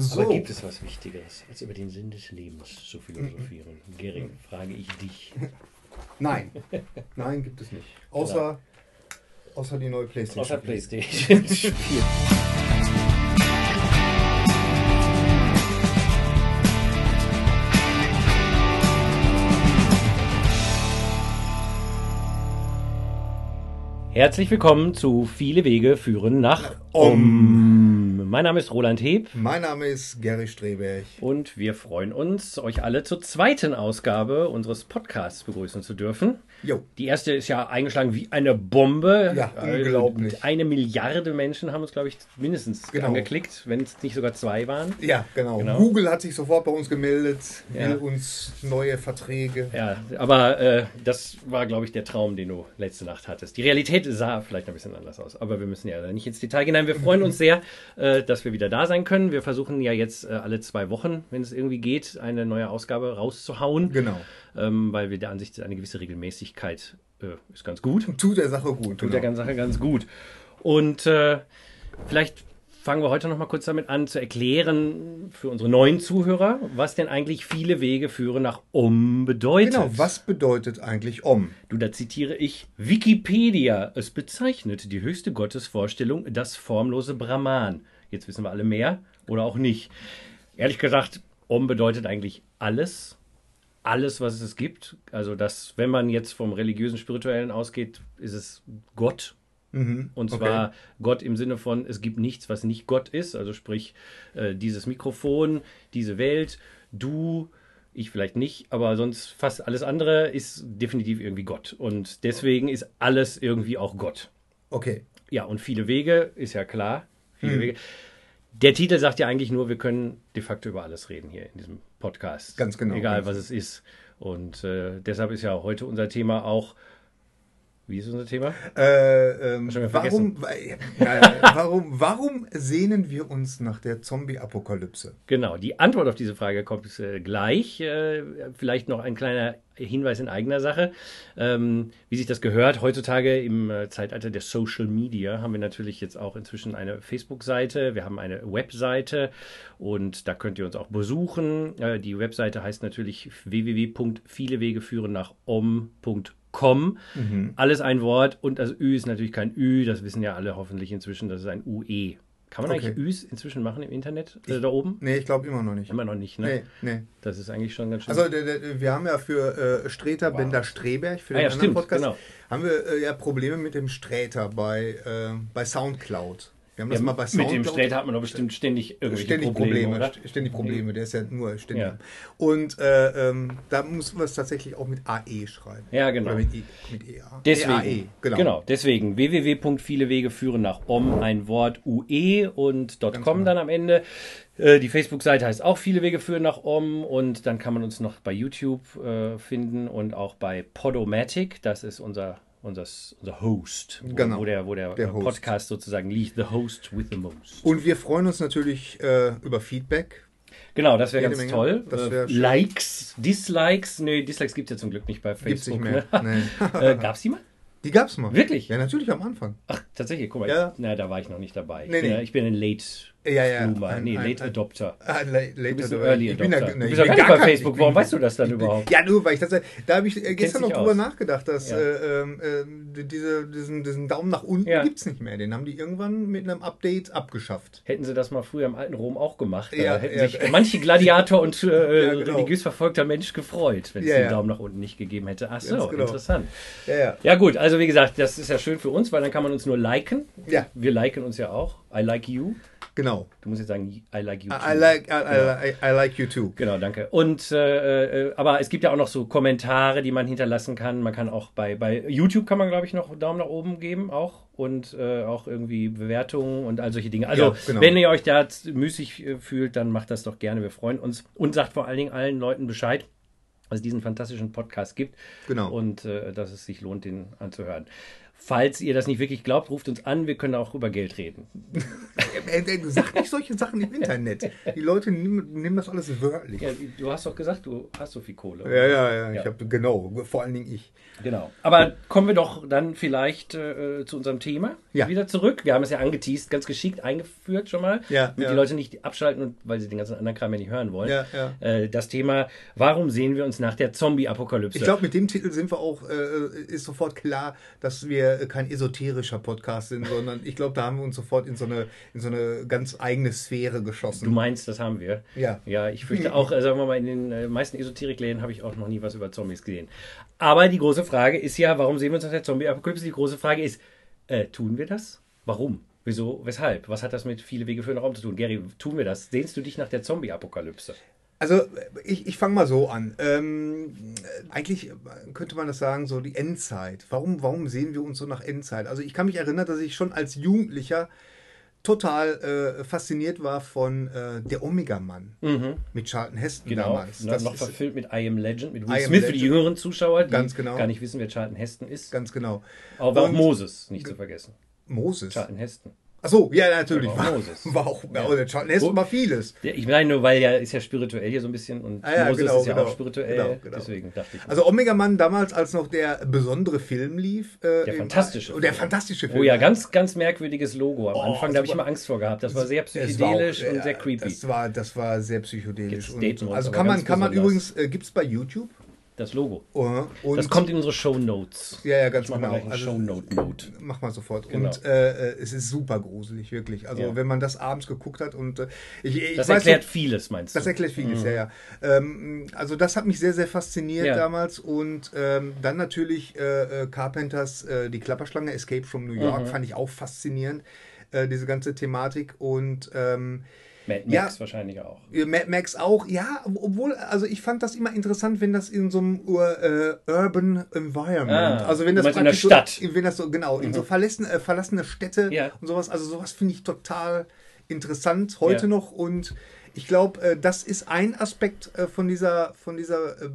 So. Aber gibt es was Wichtigeres, als über den Sinn des Lebens zu philosophieren? Gering, frage ich dich. Nein. Nein, gibt es nicht. Außer, außer die neue Playstation. Außer Playstation. Spiel. Herzlich willkommen zu Viele Wege führen nach Om. Mein Name ist Roland Heb Mein Name ist Gary Streberg. und wir freuen uns, euch alle zur zweiten Ausgabe unseres Podcasts begrüßen zu dürfen. Jo. Die erste ist ja eingeschlagen wie eine Bombe. Ja, Also unglaublich. Eine Milliarde Menschen haben uns, glaube ich, mindestens Genau. angeklickt, wenn es nicht sogar zwei waren. Ja, genau. Genau. Google hat sich sofort bei uns gemeldet, Ja. will uns neue Verträge. Ja, aber äh, das war, glaube ich, der Traum, den du letzte Nacht hattest. Die Realität sah vielleicht ein bisschen anders aus, aber wir müssen ja nicht ins Detail gehen. Nein, wir freuen uns sehr, äh, dass wir wieder da sein können. Wir versuchen ja jetzt äh, alle zwei Wochen, wenn es irgendwie geht, eine neue Ausgabe rauszuhauen, Genau. Ähm, weil wir der Ansicht sind, eine gewisse Regelmäßigkeit äh, ist ganz gut. Tut der Sache gut. Tut genau. der ganzen Sache ganz gut. Und äh, vielleicht fangen wir heute noch mal kurz damit an zu erklären für unsere neuen Zuhörer, was denn eigentlich viele Wege führen nach Om bedeutet. Genau, was bedeutet eigentlich Om? Du, da zitiere ich Wikipedia. Es bezeichnet die höchste Gottesvorstellung, das formlose Brahman. Jetzt wissen wir alle mehr oder auch nicht. Ehrlich gesagt, Om bedeutet eigentlich alles. Alles, was es gibt. Also, das, wenn man jetzt vom religiösen, spirituellen ausgeht, ist es Gott. Und zwar Gott im Sinne von, es gibt nichts, was nicht Gott ist. Also sprich, äh, dieses Mikrofon, diese Welt, du, ich vielleicht nicht, aber sonst fast alles andere ist definitiv irgendwie Gott. Und deswegen ist alles irgendwie auch Gott. Okay. Ja, und viele Wege, ist ja klar. Viele Wege. Der Titel sagt ja eigentlich nur, wir können de facto über alles reden hier in diesem Podcast. Ganz genau, Egal, ganz was es ist. Und äh, deshalb ist ja heute unser Thema auch. Wie ist unser Thema? Äh, ähm, warum, warum, warum sehnen wir uns nach der Zombie-Apokalypse? Genau, die Antwort auf diese Frage kommt äh, gleich. Äh, vielleicht noch ein kleiner Hinweis in eigener Sache. Ähm, wie sich das gehört, heutzutage im äh, Zeitalter der Social Media haben wir natürlich jetzt auch inzwischen eine Facebook-Seite, wir haben eine Webseite und da könnt ihr uns auch besuchen. Äh, die Webseite heißt natürlich www.vielewegeführen nach om.com. Alles ein Wort und das Ü ist natürlich kein Ü, das wissen ja alle hoffentlich inzwischen, das ist ein UE. Kann man Okay. eigentlich Üs inzwischen machen im Internet? Äh, da oben? Nee, ich glaube immer noch nicht. Immer noch nicht, ne? Nee, nee. Das ist eigentlich schon ganz schön. Also wir haben ja für äh, Streter Bender Streberg, für Ah den ja, anderen stimmt, Podcast, genau. haben wir äh, ja Probleme mit dem Sträter bei, äh, bei Soundcloud. Wir haben das ja, mal bei mit Soundcloud. dem Sträter hat man doch bestimmt ständig irgendwelche Ständig Probleme, Probleme, oder? st- ständig Probleme, der ist ja nur ständig. Ja. Und äh, ähm, da mussten wir es tatsächlich auch mit AE schreiben. Ja, genau. Oder mit, I, mit EA. Deswegen, EAE, genau. genau. deswegen www.vielewege führen nach om, ein Wort UE und genau. .com dann am Ende. Äh, Die Facebook-Seite heißt auch Viele Wege führen nach Om und dann kann man uns noch bei YouTube äh, finden und auch bei Podomatic, das ist unser, unser, unser Host, wo, Genau, wo der, wo der, der. Podcast sozusagen liegt, the host with the most. Und wir freuen uns natürlich äh, über Feedback. Genau, das wäre ganz Menge. toll. Das wär Äh. Likes, Dislikes, nee, Dislikes gibt es ja zum Glück nicht bei Gibt's nicht Facebook. mehr. Ne? Nee. äh, Gab's die mal? Die gab's mal. Wirklich? Ja, natürlich am Anfang. Ach, tatsächlich, guck mal. Ja. Ich, na, da war ich noch nicht dabei. Ich, Nee, bin, nee. ich bin ein Late Ja, ja. Bloomer, Ein- nee, ein- Late ein- Adopter. Ah, la- later Du bist ein. Early Ich bin Adopter. da- bist ich bin gar nicht bei Facebook. ich Warum bin- weißt du das dann ich bin- überhaupt? Ja, nur weil ich das, da habe ich äh, gestern noch drüber aus. nachgedacht, dass Ja. äh, äh, diese, diesen, diesen Daumen nach unten Ja. gibt's nicht mehr. Den haben die irgendwann mit einem Update abgeschafft. Hätten sie das mal früher im alten Rom auch gemacht, Ja, da hätten sich manche Gladiator und äh, genau. religiös verfolgter Mensch gefreut, wenn es den. Daumen nach unten nicht gegeben hätte. Ach so, genau. interessant. Ja gut, also wie gesagt, das ist ja schön für uns, weil dann kann man uns nur liken. Ja. Wir liken uns ja auch. I like you. Genau. Du musst jetzt sagen, I like you. I too. like, I, I, I, I like you too. Genau, danke. Und äh, äh, aber es gibt ja auch noch so Kommentare, die man hinterlassen kann. Man kann auch bei, bei YouTube kann man, glaube ich, noch Daumen nach oben geben auch und äh, auch irgendwie Bewertungen und all solche Dinge. Also Ja, genau. wenn ihr euch da müßig äh, fühlt, dann macht das doch gerne. Wir freuen uns und sagt vor allen Dingen allen Leuten Bescheid, dass es diesen fantastischen Podcast gibt Genau. und äh, dass es sich lohnt, den anzuhören. Falls ihr das nicht wirklich glaubt, ruft uns an, wir können auch über Geld reden. Äh, äh, Sag nicht solche Sachen im Internet. Die Leute nehmen, das alles wörtlich. Ja, du hast doch gesagt, du hast so viel Kohle. Ja, ja, ja. Ja. Ich habe genau, vor allen Dingen ich. Genau. Aber kommen wir doch dann vielleicht äh, zu unserem Thema Ja. wieder zurück. Wir haben es ja angeteased, ganz geschickt eingeführt schon mal, Ja, damit die Leute nicht abschalten und weil sie den ganzen anderen Kram ja nicht hören wollen. Äh, das Thema, warum sehen wir uns nach der Zombie-Apokalypse? Ich glaube, mit dem Titel sind wir auch, äh, ist sofort klar, dass wir kein esoterischer Podcast sind, sondern ich glaube, da haben wir uns sofort in so eine, in so eine ganz eigene Sphäre geschossen. du meinst, das haben wir. Ja. Ja, ich fürchte auch, äh, sagen wir mal, in den äh, meisten Esoterikläden habe ich auch noch nie was über Zombies gesehen. Aber die große Frage ist ja, warum sehen wir uns nach der Zombie-Apokalypse? Die große Frage ist, äh, tun wir das? Warum? Wieso? Weshalb? Was hat das mit viele Wege für den Raum zu tun? Gary, tun wir das? Sehnst du dich nach der Zombie-Apokalypse? Also ich, ich fange mal so an. Ähm, eigentlich könnte man das sagen, so die Endzeit. Warum, warum sehen wir uns so nach Endzeit? Also ich kann mich erinnern, dass ich schon als Jugendlicher total äh, fasziniert war von äh, der Omega-Mann mit Charlton Heston Genau, damals. noch, Das noch verfilmt mit I Am Legend, mit Will Smith für die jüngeren Zuschauer, die Ganz genau. gar nicht wissen, wer Charlton Heston ist. ganz genau. Aber auch Und- Moses, nicht zu vergessen. Moses. Charlton Heston. Achso, ja, natürlich. Auch War, Moses. war auch, Ja. oder Charlton Heston war vieles. Der, ich meine nur, weil er ist ja spirituell hier so ein bisschen und Ah ja, Moses genau, ist ja genau, auch spirituell, genau, genau. deswegen dachte ich. Also Omega Mann damals, als noch der besondere Film lief. Äh, Der im- fantastische oh, Der fantastische Film. Oh ja, ganz, ganz merkwürdiges Logo am Oh, Anfang. Da habe ich immer Angst vor gehabt. Das war sehr Es war auch, psychedelisch und sehr creepy. Das, war, das war sehr psychedelisch. Und, also kann man, kann man übrigens, äh, gibt es bei YouTube. Logo. Uh, und, Das kommt in unsere Show Notes. Ja, ja, ganz Ich mach mal genau. gleich einen Also, Shownote-Mode. Mach mal sofort. Genau. Und äh, es ist super gruselig, wirklich. Also Ja. wenn man das abends geguckt hat und äh, ich, ich Das weiß erklärt noch- vieles, meinst du? Das erklärt vieles, ja, ja. Ähm, also das hat mich sehr, sehr fasziniert Ja. damals. Und ähm, dann natürlich äh, äh, Carpenters äh, Die Klapperschlange, Escape from New York, Mhm. fand ich auch faszinierend, äh, diese ganze Thematik. Und ähm, Mad Max Ja. wahrscheinlich auch. Mad Max auch, ja, obwohl, also ich fand das immer interessant, wenn das in so einem äh, Urban Environment, Ah, also wenn das in der Stadt. so, wenn das so, genau, in so verlassene, äh, verlassene Städte Ja. und sowas, also sowas finde ich total interessant heute Ja. noch und ich glaube, äh, das ist ein Aspekt äh, von dieser, von dieser, äh,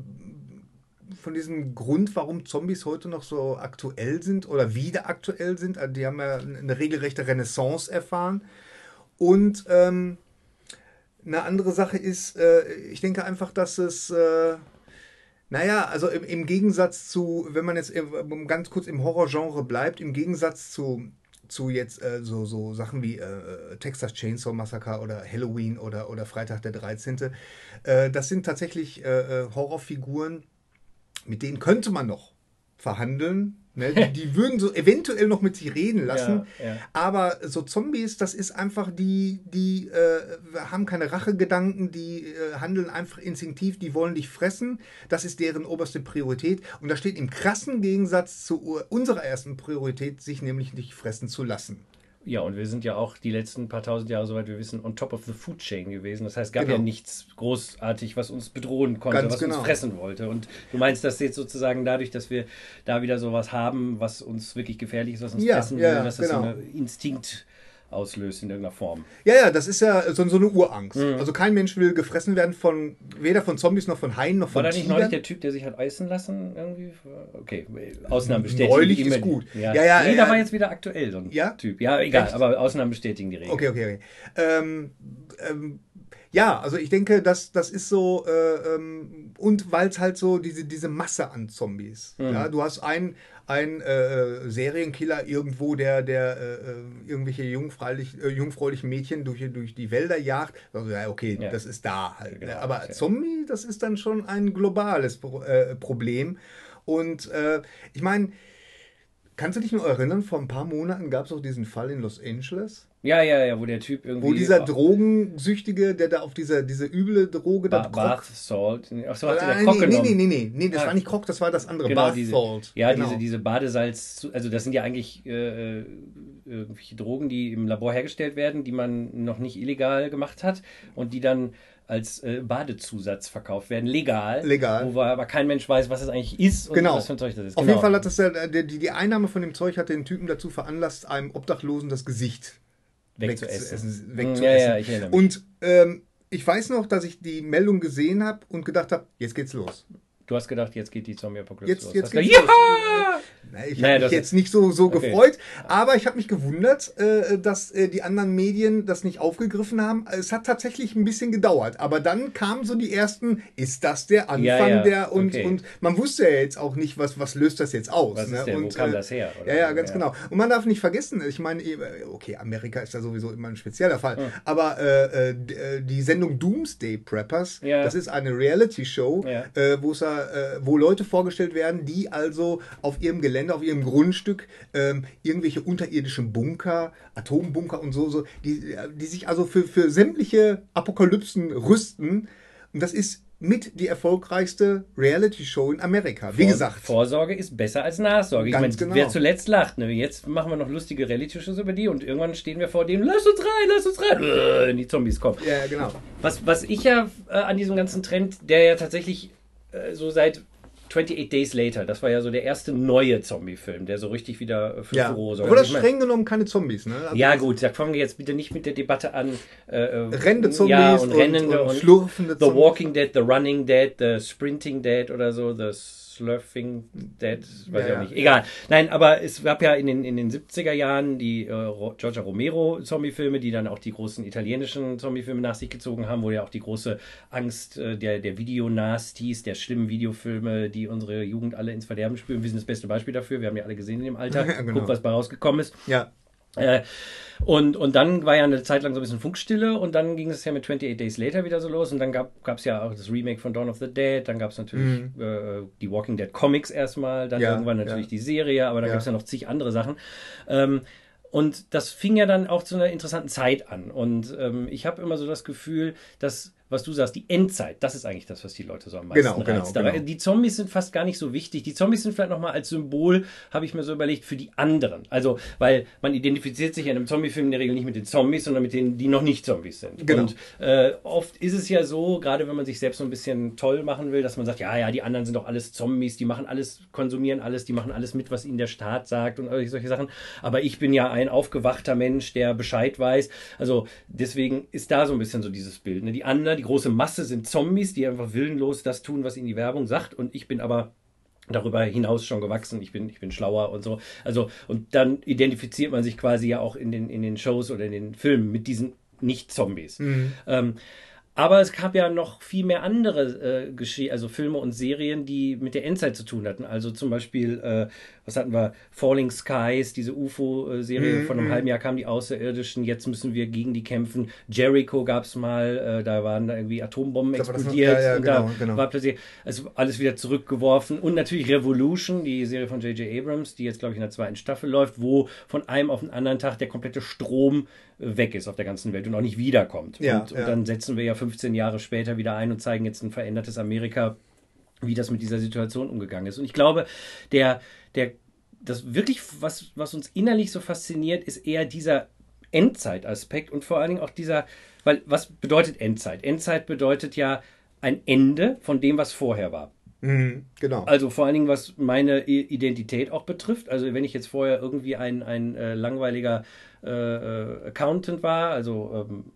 von diesem Grund, warum Zombies heute noch so aktuell sind oder wieder aktuell sind. Also die haben ja eine regelrechte Renaissance erfahren und ähm, eine andere Sache ist, äh, ich denke einfach, dass es, äh, naja, also im, Gegensatz zu, wenn man jetzt ganz kurz im Horrorgenre bleibt, im Gegensatz zu, zu jetzt äh, so, so Sachen wie Texas Chainsaw Massacre oder Halloween oder, oder Freitag der 13., äh, das sind tatsächlich Horrorfiguren, mit denen könnte man noch verhandeln. Ne? Die, die würden so eventuell noch mit sich reden lassen. Ja, ja. Aber so Zombies, das ist einfach die, die äh, haben keine Rachegedanken, die äh, handeln einfach instinktiv, die wollen dich fressen. Das ist deren oberste Priorität. Und das steht im krassen Gegensatz zu unserer ersten Priorität, sich nämlich nicht fressen zu lassen. Ja, und wir sind ja auch die letzten paar tausend Jahre, soweit wir wissen, on top of the food chain gewesen. Das heißt, es gab Genau. ja nichts großartig, was uns bedrohen konnte, Ganz was genau. uns fressen wollte. Und du meinst, dass jetzt sozusagen dadurch, dass wir da wieder sowas haben, was uns wirklich gefährlich ist, was uns Ja, fressen ja, will, dass das genau. so einen Instinkt auslöst in irgendeiner Form. Ja, ja, das ist ja so, so eine Urangst. Mhm. Also kein Mensch will gefressen werden von weder von Zombies noch von Haien noch War von da nicht Tigern. neulich der Typ, der sich hat eisen lassen? Irgendwie? Okay, Ausnahmen bestätigen. Neulich ist gut. Ja, Ja, ja, nee, ja. da war jetzt wieder aktuell so ein Ja? Typ. Ja, egal, Echt? aber Ausnahmen bestätigen die Regel. Okay, okay, okay. Ähm, ähm, ja, also ich denke, das, das ist so, äh, ähm, und weil es halt so diese, diese Masse an Zombies. Mhm. Ja, du hast einen, einen äh, Serienkiller irgendwo, der, der äh, äh, irgendwelche jungfräulich, äh, jungfräulichen Mädchen durch, durch die Wälder jagt. Also, ja, okay, Ja. das ist da halt. Genau, ne? Aber okay. Zombie, das ist dann schon ein globales äh, Problem. Und äh, ich meine, kannst du dich noch erinnern, vor ein paar Monaten gab es auch diesen Fall in Los Angeles? Ja, ja, ja, wo der Typ irgendwie. Wo dieser Drogensüchtige, der da auf dieser diese üble Droge da ba Bath Salt. Achso, hat Ah, der nee, Koch nee, genommen. nee, nee, nee, nee, das Ah. war nicht Krog, das war das andere. Genau, Bath diese, Salt. ja, genau. diese, diese Badesalz, also das sind ja eigentlich äh, äh, irgendwelche Drogen, die im Labor hergestellt werden, die man noch nicht illegal gemacht hat und die dann als äh, Badezusatz verkauft werden, legal. Legal. Wo aber kein Mensch weiß, was das eigentlich ist und Genau. was für ein Zeug das ist. Auf genau. jeden Fall hat das der, der, die, die Einnahme von dem Zeug hat den Typen dazu veranlasst, einem Obdachlosen das Gesicht wegzuessen. wegzuessen. Mm, wegzuessen. Ja, ja. Und ähm, ich weiß noch, dass ich die Meldung gesehen habe und gedacht habe, jetzt geht's los. Du hast gedacht, jetzt geht die Zombie-Apokalypse Jetzt, los. jetzt gedacht, los. ja! Na, Ich Naja, habe mich jetzt nicht so, so Okay. gefreut, aber ich habe mich gewundert, äh, dass äh, die anderen Medien das nicht aufgegriffen haben. Es hat tatsächlich ein bisschen gedauert, aber dann kamen so die ersten, ist das der Anfang Ja, ja, der und, okay. und man wusste ja jetzt auch nicht, was, was löst das jetzt aus. Was ne? ist denn, wo und, kam äh, das her? oder Ja, ja, ganz genau. Und man darf nicht vergessen, ich meine, eh, okay, Amerika ist da sowieso immer ein spezieller Fall, aber äh, äh, äh, die Sendung Doomsday Preppers, Ja. das ist eine Reality-Show, Ja. wo es da, äh, wo Leute vorgestellt werden, die also auf ihrem Gelände, auf ihrem Grundstück ähm, irgendwelche unterirdischen Bunker, Atombunker und so, so die, die sich also für, für sämtliche Apokalypsen rüsten. Und das ist mit die erfolgreichste Reality-Show in Amerika. Wie Vor- gesagt. Vorsorge ist besser als Nachsorge. Ich Ganz meine, genau. wer zuletzt lacht, ne? jetzt machen wir noch lustige Reality-Shows über die und irgendwann stehen wir vor dem, lass uns rein, lass uns rein, äh, wenn die Zombies kommen. Ja, genau. Was, was ich ja äh, an diesem ganzen Trend, der ja tatsächlich äh, so seit 28 Days Later, das war ja so der erste neue Zombie-Film, der so richtig wieder äh, für Ja. Furore sorgt. Oder Also streng genommen keine Zombies, ne? Also ja, gut, da fangen wir jetzt bitte nicht mit der Debatte an. Äh, äh, Rennende Zombies ja, und, und- und und, schlurfende The Zombies. Walking Dead, The Running Dead, The Sprinting Dead oder so, The Slurfing Dead, weiß Ja, ich auch nicht. Egal. Nein, aber es gab ja in den, in den 70er Jahren die äh, Giorgia Romero Zombie-Filme, die dann auch die großen italienischen Zombie-Filme nach sich gezogen haben, wo ja auch die große Angst äh, der, der Videonasties, der schlimmen Videofilme, die unsere Jugend alle ins Verderben spüren. Wir sind das beste Beispiel dafür. Wir haben ja alle gesehen in dem Alter. Genau. Guck, was bei rausgekommen ist. Ja. Äh, und, und dann war ja eine Zeit lang so ein bisschen Funkstille und dann ging es ja mit 28 Days Later wieder so los und dann gab es ja auch das Remake von Dawn of the Dead, dann gab es natürlich äh, die Walking Dead Comics erstmal, dann Mhm. Ja, irgendwann natürlich ja. die Serie, aber dann Ja. gab es ja noch zig andere Sachen. Ähm, und das fing ja dann auch zu einer interessanten Zeit an. Und ähm, ich habe immer so das Gefühl, dass, was du sagst, die Endzeit, das ist eigentlich das, was die Leute so am meisten Genau, genau, reizt. Aber genau. Die Zombies sind fast gar nicht so wichtig. Die Zombies sind vielleicht nochmal als Symbol, habe ich mir so überlegt, für die anderen. Also, weil man identifiziert sich in einem Zombie-Film in der Regel nicht mit den Zombies, sondern mit denen, die noch nicht Zombies sind. Genau. Und äh, oft ist es ja so, gerade wenn man sich selbst so ein bisschen toll machen will, dass man sagt, ja, ja, die anderen sind doch alles Zombies, die machen alles, konsumieren alles, die machen alles mit, was ihnen der Staat sagt und solche Sachen. Aber ich bin ja ein aufgewachter Mensch, der Bescheid weiß. Also deswegen ist da so ein bisschen so dieses Bild. Ne? Die anderen, die große Masse sind Zombies, die einfach willenlos das tun, was ihnen die Werbung sagt. Und ich bin aber darüber hinaus schon gewachsen, ich bin, ich bin schlauer und so. Also, und dann identifiziert man sich quasi ja auch in den, in den Shows oder in den Filmen mit diesen Nicht-Zombies. Ähm, aber es gab ja noch viel mehr andere äh, Gesche also Filme und Serien, die mit der Endzeit zu tun hatten. Also zum Beispiel, äh, was hatten wir? Falling Skies, diese UFO-Serie Mhm, von einem halben Jahr kamen die Außerirdischen, jetzt müssen wir gegen die kämpfen. Jericho gab es mal, äh, da waren da irgendwie Atombomben Da war das explodiert ja, ja, und genau, da genau. war plötzlich also alles wieder zurückgeworfen. Und natürlich Revolution, die Serie von J.J. Abrams, die jetzt, glaube ich, in der zweiten Staffel läuft, wo von einem auf den anderen Tag der komplette Strom äh, weg ist auf der ganzen Welt und auch nicht wiederkommt. Ja, und, und dann setzen wir ja 15 Jahre später wieder ein und zeigen jetzt ein verändertes Amerika, wie das mit dieser Situation umgegangen ist. Und ich glaube, der, der, das wirklich, was, was uns innerlich so fasziniert, ist eher dieser Endzeitaspekt und vor allen Dingen auch dieser, weil was bedeutet Endzeit? Endzeit bedeutet ja ein Ende von dem, was vorher war. Mhm, genau. Also vor allen Dingen, was meine Identität auch betrifft. Also wenn ich jetzt vorher irgendwie ein, ein äh, langweiliger äh, äh, Accountant war, also ähm,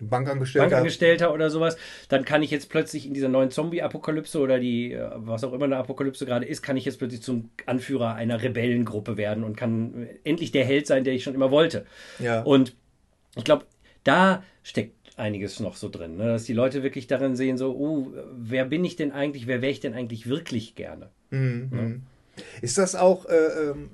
Bankangestellter. Bankangestellter oder sowas, dann kann ich jetzt plötzlich in dieser neuen Zombie-Apokalypse oder die, äh, was auch immer eine Apokalypse gerade ist, kann ich jetzt plötzlich zum Anführer einer Rebellengruppe werden und kann äh, endlich der Held sein, der ich schon immer wollte. Ja. Und ich glaube, da steckt einiges noch so drin, ne? dass die Leute wirklich darin sehen, so, uh, wer bin ich denn eigentlich, wer wäre ich denn eigentlich wirklich gerne? Mhm, mhm. Ist das auch, äh, ähm,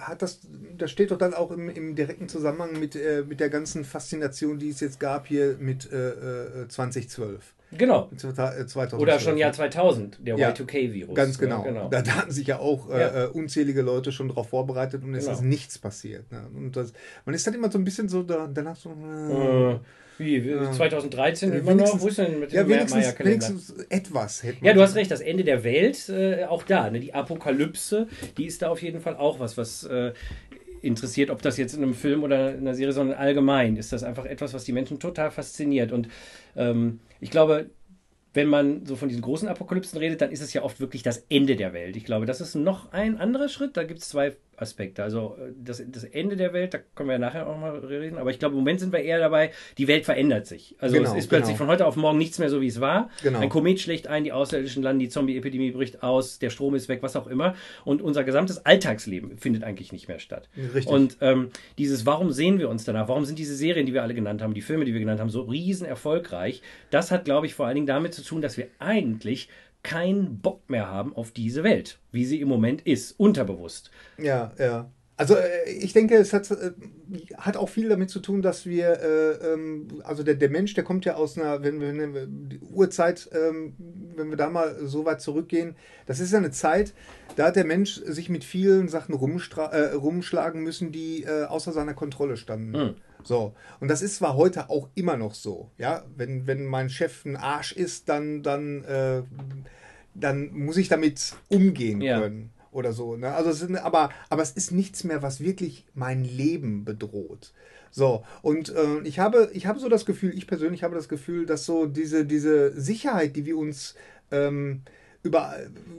hat das, das steht doch dann auch im, im direkten Zusammenhang mit, äh, mit der ganzen Faszination, die es jetzt gab hier mit äh, äh, 2012. Genau. Mit 2012. Oder schon Jahr 2000, der Ja, Y2K-Virus. Ganz ne? genau. Da, da hatten sich ja auch äh, Ja. äh, unzählige Leute schon darauf vorbereitet und es Genau. ist nichts passiert. Ne? Und das, man ist dann immer so ein bisschen so da, danach so. Äh, Äh, wie, wie 2013 Äh, immer noch? Wo ist denn mit dem ja, wenigstens, wenigstens etwas hätte man Ja, du hast recht, das Ende der Welt, äh, auch da, ne? die Apokalypse, die ist da auf jeden Fall auch was, was äh, interessiert, ob das jetzt in einem Film oder in einer Serie, sondern allgemein ist das einfach etwas, was die Menschen total fasziniert. Und ähm, ich glaube, wenn man so von diesen großen Apokalypsen redet, dann ist es ja oft wirklich das Ende der Welt. Ich glaube, das ist noch ein anderer Schritt. Da gibt es zwei Aspekte. Also äh, das, das Ende der Welt, da können wir ja nachher auch mal reden, aber ich glaube, im Moment sind wir eher dabei, die Welt verändert sich. Also genau, es ist plötzlich genau. von heute auf morgen nichts mehr so, wie es war. Genau. Ein Komet schlägt ein, die Außerirdischen landen, die Zombie-Epidemie bricht aus, der Strom ist weg, was auch immer. Und unser gesamtes Alltagsleben findet eigentlich nicht mehr statt. Richtig. Und ähm, dieses, warum sehen wir uns danach? Warum sind diese Serien, die wir alle genannt haben, die Filme, die wir genannt haben, so riesen erfolgreich? Das hat, glaube ich, vor allen Dingen damit zu tun, dass wir eigentlich keinen Bock mehr haben auf diese Welt, wie sie im Moment ist, unterbewusst. Ja, ja. Also äh, ich denke, es hat, äh, hat auch viel damit zu tun, dass wir, äh, ähm, also der, der Mensch, der kommt ja aus einer, wenn wir die Urzeit, ähm, wenn wir da mal so weit zurückgehen, das ist ja eine Zeit, da hat der Mensch sich mit vielen Sachen rumschlagen müssen, die außer seiner Kontrolle standen. Mhm. So, und das ist zwar heute auch immer noch so, ja, wenn, wenn mein Chef ein Arsch ist, dann, dann, äh, dann muss ich damit umgehen ja. können oder so. Ne? Also es sind, aber, aber es ist nichts mehr, was wirklich mein Leben bedroht. So, und äh, ich, habe, ich habe so das Gefühl, ich persönlich habe das Gefühl, dass so diese, diese Sicherheit, die wir uns ähm, über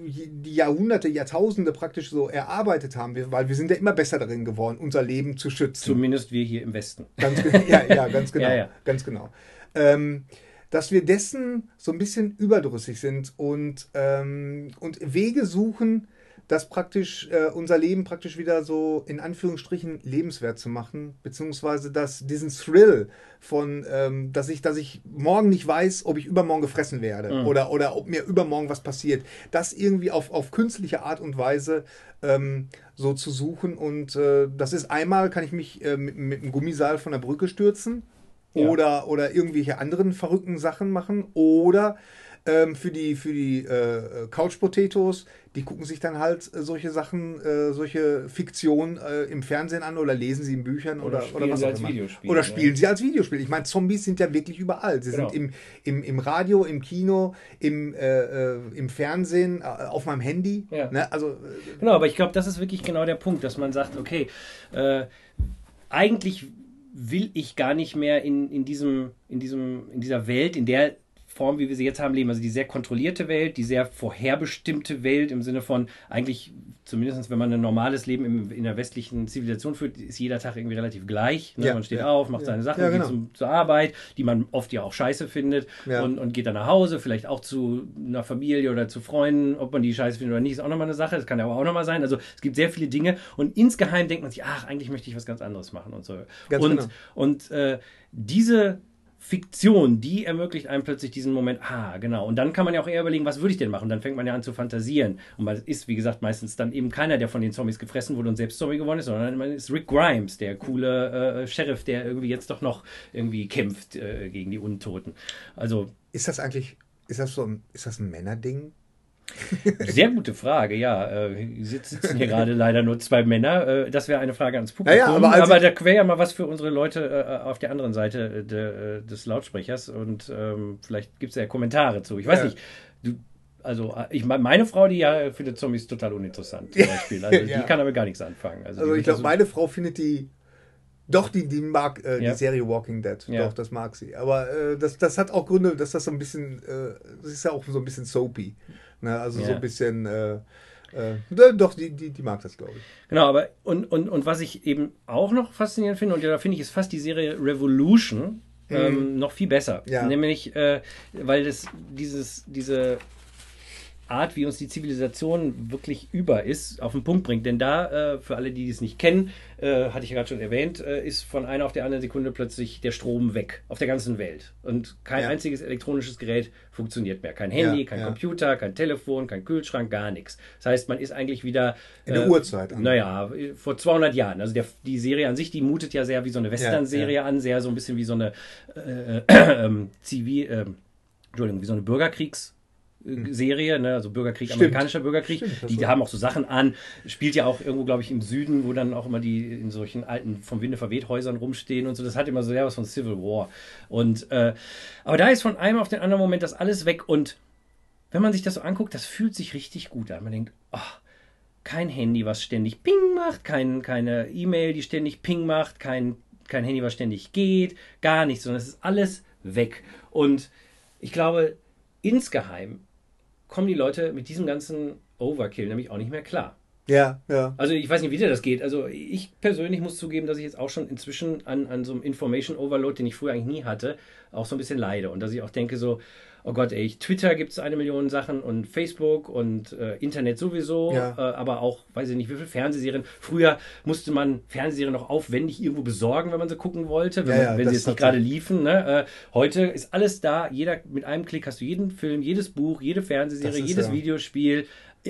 die Jahrhunderte, Jahrtausende praktisch so erarbeitet haben, weil wir sind ja immer besser darin geworden, unser Leben zu schützen. Zumindest wir hier im Westen. Ganz, ja, ja, ganz genau. ja, ja. Ganz genau. Ähm, dass wir dessen so ein bisschen überdrüssig sind und, ähm, und Wege suchen, das praktisch äh, unser Leben praktisch wieder so in Anführungsstrichen lebenswert zu machen, beziehungsweise dass diesen Thrill von, ähm, dass ich, dass ich morgen nicht weiß, ob ich übermorgen gefressen werde mhm. oder, oder ob mir übermorgen was passiert, das irgendwie auf, auf künstliche Art und Weise ähm, so zu suchen. Und äh, das ist einmal, kann ich mich äh, mit, mit einem Gummiseil von der Brücke stürzen. Ja. Oder, oder irgendwelche anderen verrückten Sachen machen. Oder ähm, für die, für die äh, Couch Potatoes, die gucken sich dann halt äh, solche Sachen, äh, solche Fiktionen äh, im Fernsehen an oder lesen sie in Büchern oder, oder, oder was auch immer. Oder spielen ja. sie als Videospiel. Ich meine, Zombies sind ja wirklich überall. Sie genau. sind im, im, im Radio, im Kino, im, äh, äh, im Fernsehen, auf meinem Handy. Ja. Ne? Also, genau, aber ich glaube, das ist wirklich genau der Punkt, dass man sagt, okay, eigentlich will ich gar nicht mehr in, in, diesem, in, diesem, in dieser Welt, in der Form, wie wir sie jetzt haben, leben. Also die sehr kontrollierte Welt, die sehr vorherbestimmte Welt im Sinne von eigentlich, zumindest wenn man ein normales Leben im, in der westlichen Zivilisation führt, ist jeder Tag irgendwie relativ gleich. Ne? Ja, man steht ja, auf, macht ja, seine Sachen, genau. geht zum, zur Arbeit, die man oft ja auch scheiße findet und, und geht dann nach Hause, vielleicht auch zu einer Familie oder zu Freunden. Ob man die scheiße findet oder nicht, ist auch nochmal eine Sache. Das kann ja aber auch nochmal sein. Also es gibt sehr viele Dinge und insgeheim denkt man sich, ach, eigentlich möchte ich was ganz anderes machen und so. Ganz und genau. und äh, diese Fiktion, die ermöglicht einem plötzlich diesen Moment, ah, genau. Und dann kann man ja auch eher überlegen, was würde ich denn machen? Dann fängt man ja an zu fantasieren. Und man ist, wie gesagt, meistens dann eben keiner, der von den Zombies gefressen wurde und selbst Zombie geworden ist, sondern man ist Rick Grimes, der coole äh, Sheriff, der irgendwie jetzt doch noch irgendwie kämpft äh, gegen die Untoten. Also. Ist das eigentlich, ist das so ein, ist das ein Männerding? Sehr gute Frage, ja. Äh, sitzen hier gerade leider nur zwei Männer. Äh, das wäre eine Frage ans Publikum. Ja, ja, aber, also aber da wäre ja mal was für unsere Leute äh, auf der anderen Seite de, des Lautsprechers und ähm, vielleicht gibt es ja Kommentare zu. Ich weiß ja. nicht. Du, also ich meine Frau, die ja findet Zombies total uninteressant zum Beispiel. Also die kann damit gar nichts anfangen. Also, also ich glaube, meine Frau findet die doch, die, die mag äh, ja. die Serie Walking Dead. Ja. Doch, das mag sie. Aber äh, das, das hat auch Gründe, dass das so ein bisschen, äh, das ist ja auch so ein bisschen soapy. Ne? Also ja. so ein bisschen, äh, äh, doch, die, die, die mag das, glaube ich. Genau, aber und, und, und was ich eben auch noch faszinierend finde, und da finde ich, ist fast die Serie Revolution mhm. ähm, noch viel besser. Ja. Nämlich, äh, weil das dieses, diese Art, wie uns die Zivilisation wirklich über ist, auf den Punkt bringt. Denn da, äh, für alle, die es nicht kennen, äh, hatte ich ja gerade schon erwähnt, äh, ist von einer auf der anderen Sekunde plötzlich der Strom weg auf der ganzen Welt. Und kein ja. einziges elektronisches Gerät funktioniert mehr. Kein Handy, ja, kein ja. Computer, kein Telefon, kein Kühlschrank, gar nichts. Das heißt, man ist eigentlich wieder. In der äh, Uhrzeit. An. Naja, vor 200 Jahren. Also der, die Serie an sich, die mutet ja sehr wie so eine Western-Serie an, sehr so ein bisschen wie so eine äh, ähm, Zivil. Ähm, Entschuldigung, wie so eine Bürgerkriegs- Serie, ne? also Bürgerkrieg, Stimmt. amerikanischer Bürgerkrieg. Stimmt, die, die haben auch so Sachen an. Spielt ja auch irgendwo, glaube ich, im Süden, wo dann auch immer die in solchen alten, vom Winde verweht Häusern rumstehen und so. Das hat immer so sehr was von Civil War. Und, äh, aber da ist von einem auf den anderen Moment das alles weg und wenn man sich das so anguckt, das fühlt sich richtig gut an. Man denkt, oh, kein Handy, was ständig Ping macht, kein, keine E-Mail, die ständig Ping macht, kein, kein Handy, was ständig geht, gar nichts, sondern es ist alles weg. Und ich glaube, insgeheim kommen die Leute mit diesem ganzen Overkill nämlich auch nicht mehr klar. Ja, ja. Also ich weiß nicht, wie dir das geht. Also ich persönlich muss zugeben, dass ich jetzt auch schon inzwischen an, an so einem Information Overload, den ich früher eigentlich nie hatte, auch so ein bisschen leide. Und dass ich auch denke so, oh Gott, ey, Twitter gibt es eine Million Sachen und Facebook und äh, Internet sowieso, Ja. äh, aber auch, weiß ich nicht, wie viele Fernsehserien. Früher musste man Fernsehserien noch aufwendig irgendwo besorgen, wenn man sie gucken wollte, wenn, Ja, ja, wenn sie jetzt nicht gerade liefen. Ne? Äh, heute ist alles da, jeder mit einem Klick hast du jeden Film, jedes Buch, jede Fernsehserie, ist jedes Videospiel.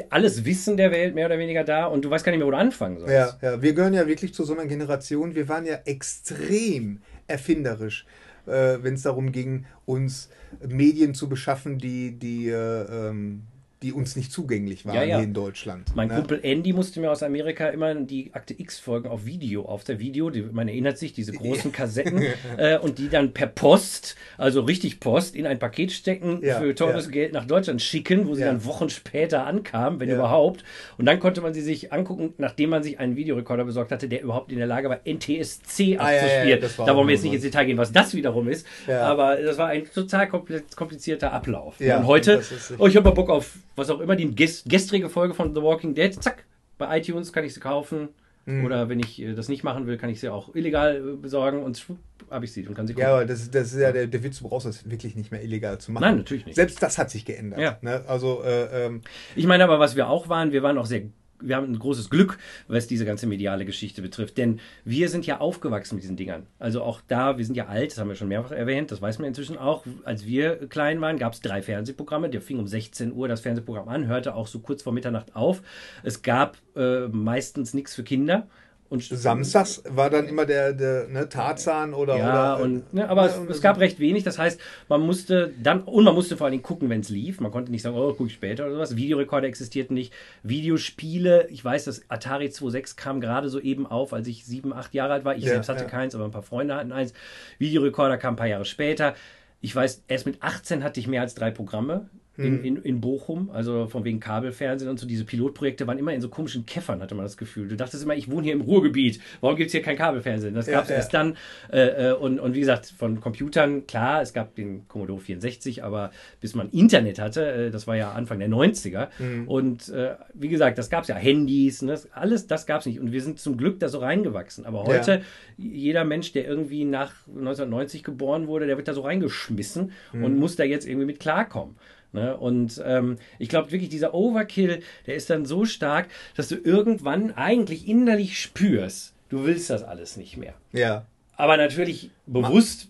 Alles Wissen der Welt mehr oder weniger da und du weißt gar nicht mehr, wo du anfangen sollst. Ja, ja, wir gehören ja wirklich zu so einer Generation. Wir waren ja extrem erfinderisch, äh, wenn es darum ging, uns Medien zu beschaffen, die, die, äh, ähm, die uns nicht zugänglich waren Ja, ja. in Deutschland. Mein ne? Kumpel Andy musste mir aus Amerika immer die Akte X-Folgen auf Video, auf der Video, die, man erinnert sich, diese großen Kassetten, äh, und die dann per Post, also richtig Post, in ein Paket stecken, Ja, für teures. Geld nach Deutschland schicken, wo sie dann Wochen später ankamen, wenn überhaupt. Und dann konnte man sie sich angucken, nachdem man sich einen Videorekorder besorgt hatte, der überhaupt in der Lage war, NTSC Ah, abzuspielen. war da wollen wir jetzt nicht ins. Detail gehen, was das wiederum ist, aber das war ein total kompli- komplizierter Ablauf. Und heute, oh, ich habe mal Bock auf was auch immer, die ges- gestrige Folge von The Walking Dead, zack, bei iTunes kann ich sie kaufen. Mhm. Oder wenn ich äh, das nicht machen will, kann ich sie auch illegal äh, besorgen und schwupp, habe ich sie und kann sie gucken. Ja, aber das, das ist ja der, der Witz, du brauchst das wirklich nicht mehr illegal zu machen. Nein, natürlich nicht. Selbst das hat sich geändert. Ja. Ne? Also, äh, ähm, Ich meine aber, was wir auch waren, wir waren auch sehr, wir haben ein großes Glück, was diese ganze mediale Geschichte betrifft. Denn wir sind ja aufgewachsen mit diesen Dingern. Also auch da, wir sind ja alt, das haben wir schon mehrfach erwähnt, das weiß man inzwischen auch. Als wir klein waren, gab es drei Fernsehprogramme. Der fing um 16 Uhr das Fernsehprogramm an, hörte auch so kurz vor Mitternacht auf. Es gab äh, meistens nichts für Kinder. Und samstags war dann immer der, der ne, Tarzan oder. Ja, oder, und, ne, aber ne, es, es gab recht wenig. Das heißt, man musste dann, und man musste vor allen Dingen gucken, wenn es lief. Man konnte nicht sagen, oh, guck ich später oder sowas. Videorekorder existierten nicht. Videospiele, ich weiß, das Atari 2.6 kam gerade so eben auf, als ich sieben, acht Jahre alt war. Ich Ja, selbst hatte ja. keins, aber ein paar Freunde hatten eins. Videorekorder kam ein paar Jahre später. Ich weiß, erst mit 18 hatte ich mehr als drei Programme. In, Hm. in, in Bochum, also von wegen Kabelfernsehen und so, diese Pilotprojekte waren immer in so komischen Käffern, hatte man das Gefühl. Du dachtest immer, ich wohne hier im Ruhrgebiet, warum gibt es hier kein Kabelfernsehen? Das Ja, gab es ja. erst dann. Äh, äh, und, und wie gesagt, von Computern, klar, es gab den Commodore 64, aber bis man Internet hatte, äh, das war ja Anfang der 90er. Mhm. Und äh, wie gesagt, das gab es ja, Handys, ne, alles das gab es nicht. Und wir sind zum Glück da so reingewachsen. Aber heute, jeder Mensch, der irgendwie nach 1990 geboren wurde, der wird da so reingeschmissen Mhm. und muss da jetzt irgendwie mit klarkommen. Ne? Und ähm, ich glaube wirklich, dieser Overkill, der ist dann so stark, dass du irgendwann eigentlich innerlich spürst, du willst das alles nicht mehr. ja. Aber natürlich bewusst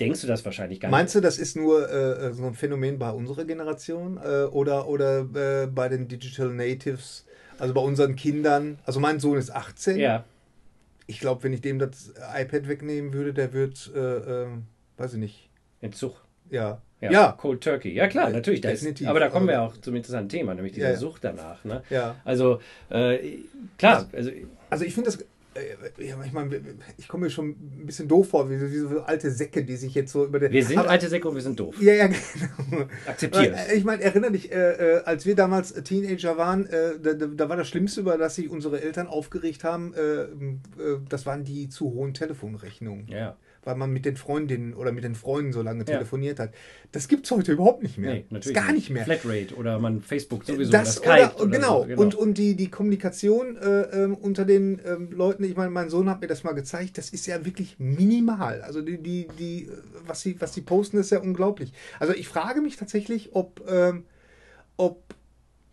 denkst du das wahrscheinlich gar Meinst du, das ist nur äh, so ein Phänomen bei unserer Generation äh, oder, oder äh, bei den Digital Natives, also bei unseren Kindern? Also mein Sohn ist 18. nicht. Ja, Ich glaube, wenn ich dem das iPad wegnehmen würde, der wird, äh, äh, weiß ich nicht, Entzug. ja. Ja, Ja, Cold Turkey. Ja, klar, natürlich. Da ist, aber da kommen wir Aber- auch zum interessanten Thema, nämlich diese Ja, ja. Sucht danach. Ne? ja. Also, äh, klar, also, Also ich finde das, äh, ja, ich meine, ich komme mir schon ein bisschen doof vor, wie, so- wie so alte Säcke, die sich jetzt so über den... wir sind Aber- alte Säcke und wir sind doof. Ja, ja, genau. Akzeptiere es. Äh, Ich meine, erinnere dich, äh, äh, als wir damals Teenager waren, da, da war das Schlimmste, über das sich unsere Eltern aufgeregt haben, das waren die zu hohen Telefonrechnungen. Ja, Weil man mit den Freundinnen oder mit den Freunden so lange Ja. telefoniert hat. Das gibt es heute überhaupt nicht mehr. nee, natürlich. Ist gar nicht mehr. Flatrate oder man Facebook sowieso Das oder oder, genau. so, Und, und die, die Kommunikation äh, ähm, unter den ähm, Leuten, ich meine, mein Sohn hat mir das mal gezeigt, das ist ja wirklich minimal. Also die, die, die, äh, was sie, was sie posten, ist ja unglaublich. Also ich frage mich tatsächlich, ob, ähm, ob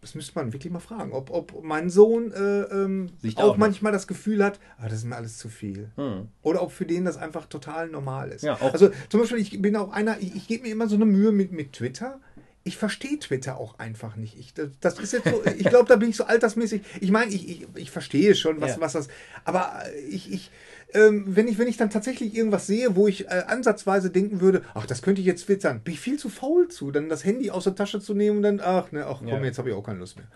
das müsste man wirklich mal fragen, ob, ob mein Sohn äh, ähm, auch auch manchmal das Gefühl hat, ah, das ist mir alles zu viel. Hm. Oder ob für den das einfach total normal ist. Ja, also zum Beispiel, ich bin auch einer, ich, ich gebe mir immer so eine Mühe mit, mit Twitter. Ich verstehe Twitter auch einfach nicht. Ich, das, das ist jetzt so, ich glaube, da bin ich so altersmäßig. Ich meine, ich, ich, ich verstehe schon, was, Ja. was das. Aber ich, ich, ähm, wenn ich, wenn ich dann tatsächlich irgendwas sehe, wo ich äh, ansatzweise denken würde, ach, das könnte ich jetzt twittern, bin ich viel zu faul zu, dann das Handy aus der Tasche zu nehmen und dann, ach, ne, ach komm, Ja. jetzt habe ich auch keine Lust mehr.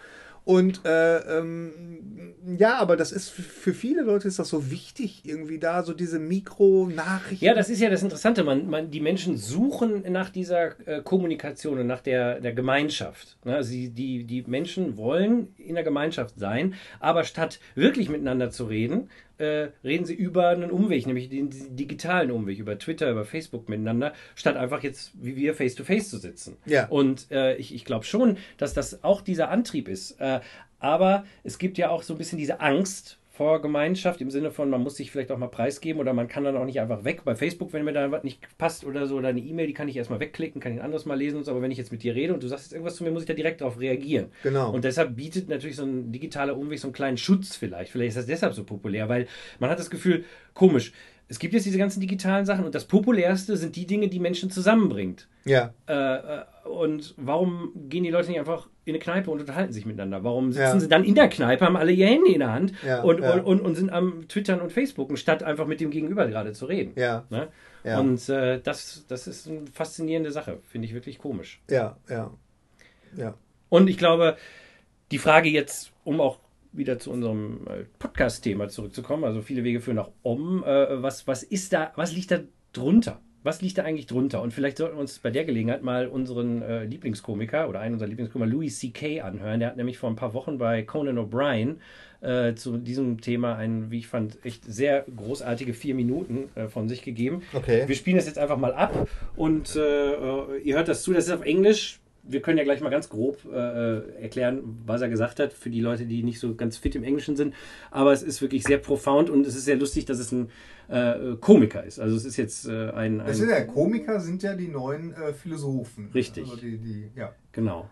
Und äh, ähm, ja, aber das ist für viele Leute ist das so wichtig, irgendwie da so diese Mikronachrichten. Ja, das ist ja das Interessante. Man, man, die Menschen suchen nach dieser äh, Kommunikation und nach der, der Gemeinschaft. Ne? Sie, die, die Menschen wollen in der Gemeinschaft sein, aber statt wirklich miteinander zu reden, äh, reden sie über einen Umweg, nämlich den digitalen Umweg, über Twitter, über Facebook miteinander, statt einfach jetzt wie wir face-to-face zu sitzen. Ja. Und äh, ich, ich glaube schon, dass das auch dieser Antrieb ist. Äh, aber es gibt ja auch so ein bisschen diese Angst vor Gemeinschaft im Sinne von, man muss sich vielleicht auch mal preisgeben oder man kann dann auch nicht einfach weg. Bei Facebook, wenn mir da was nicht passt oder so, oder eine E-Mail, die kann ich erstmal wegklicken, kann ich ein anderes Mal lesen und so, aber wenn ich jetzt mit dir rede und du sagst jetzt irgendwas zu mir, muss ich da direkt darauf reagieren. Genau. Und deshalb bietet natürlich so ein digitaler Umweg so einen kleinen Schutz vielleicht. Vielleicht ist das deshalb so populär, weil man hat das Gefühl, komisch, es gibt jetzt diese ganzen digitalen Sachen und das populärste sind die Dinge, die Menschen zusammenbringt. Ja. Äh, äh, und warum gehen die Leute nicht einfach in eine Kneipe und unterhalten sich miteinander? Warum sitzen Ja. sie dann in der Kneipe, haben alle ihr Handy in der Hand Ja, und, ja. Und, und, und sind am Twittern und Facebooken, statt einfach mit dem Gegenüber gerade zu reden? Ja. Ne? Und äh, das, das ist eine faszinierende Sache, finde ich wirklich komisch. Ja, ja. Ja. Und ich glaube, die Frage jetzt, um auch wieder zu unserem äh, Podcast-Thema zurückzukommen, also viele Wege führen nach oben, äh, was, was ist da, was liegt da drunter? Was liegt da eigentlich drunter? Und vielleicht sollten wir uns bei der Gelegenheit mal unseren äh, Lieblingskomiker oder einen unserer Lieblingskomiker, Louis C.K., anhören. Der hat nämlich vor ein paar Wochen bei Conan O'Brien äh, zu diesem Thema ein, wie ich fand, echt sehr großartige vier Minuten äh, von sich gegeben. Okay. Wir spielen das jetzt einfach mal ab und äh, ihr hört das zu. Das ist auf Englisch. Wir können ja gleich mal ganz grob äh, erklären, was er gesagt hat, für die Leute, die nicht so ganz fit im Englischen sind. Aber es ist wirklich sehr profound und es ist sehr lustig, dass es ein äh, Komiker ist. Also es ist jetzt äh, ein, Das sind ein ja Komiker, sind ja die neuen äh, Philosophen. Richtig. Also die, die, ja. genau.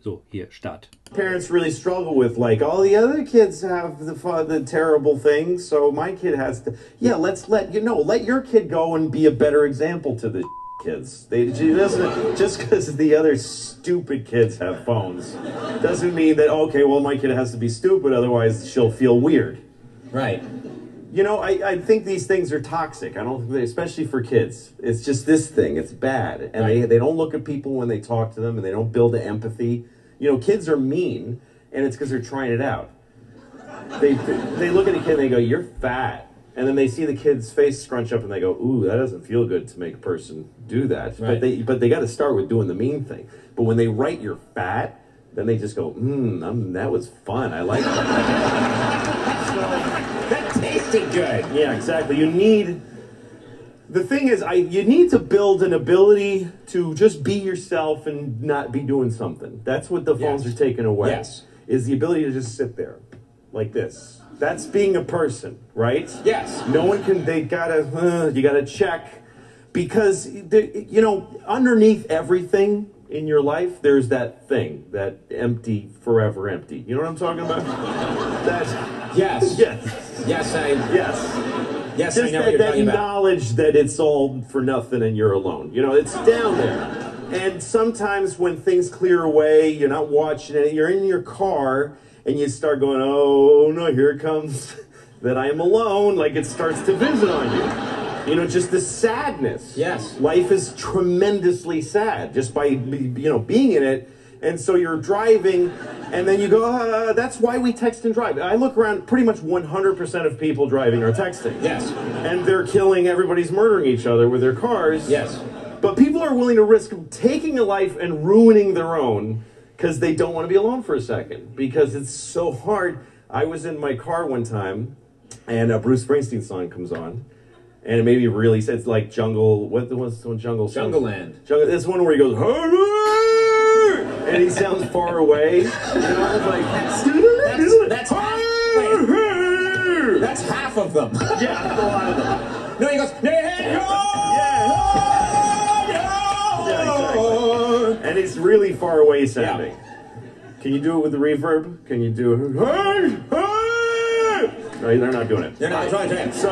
So, hier, Start. parents really struggle with like all the other kids have the the terrible things so my kid has to yeah let's let you know let your kid go and be a better example to the kids they she doesn't just because the other stupid kids have phones doesn't mean that okay well my kid has to be stupid otherwise she'll feel weird Right. you know, I, I think these things are toxic. I don't, think, especially for kids. It's just this thing. It's bad, and they, they don't look at people when they talk to them, and they don't build the empathy. You know, kids are mean, and it's because they're trying it out. They they look at a kid and they go, "You're fat," and then they see the kid's face scrunch up, and they go, "Ooh, that doesn't feel good to make a person do that." But they but they got to start with doing the mean thing. But when they write you're fat, then they just go, "Hmm, that was fun. I like that." That tasted good. Yeah, exactly. You need the thing is I you need to build an ability to just be yourself and not be doing something. That's what the phones Yes. are taking away. Yes. Is the ability to just sit there like this. That's being a person, right? Yes. No one can they gotta uh, you gotta check because the, you know underneath everything in your life there's that thing that empty forever empty you know what i'm talking about that Yes. yes Yes, I. yes Yes, I just know what that, you're that knowledge that it's all for nothing and you're alone. You know, it's down there. And sometimes when things clear away, you're not watching it, you're in your car and you start going, oh no, here it comes that I am alone. Like it starts to visit on you. You know, just the sadness. Yes. Life is tremendously sad just by, you know, being in it. And so you're driving, and then you go, uh, that's why we text and drive. I look around, pretty much 100% of people driving are texting. Yes. And they're killing, everybody's murdering each other with their cars. Yes. But people are willing to risk taking a life and ruining their own because they don't want to be alone for a second because it's so hard. I was in my car one time, and a Bruce Springsteen song comes on. And it made me really sad. It's like jungle. What was the one jungle? song? Jungle Land. Jungle. This one where he goes, "Hey!" and he sounds far away. You know, it's like, That's- that's half- That's half of them. yeah, that's a lot of them. no, he goes. Yeah. Yeah, exactly. And it's really far away sounding. Can you do it with the reverb? Can you do hey, hey? No, they're not doing it. They're not trying to. So,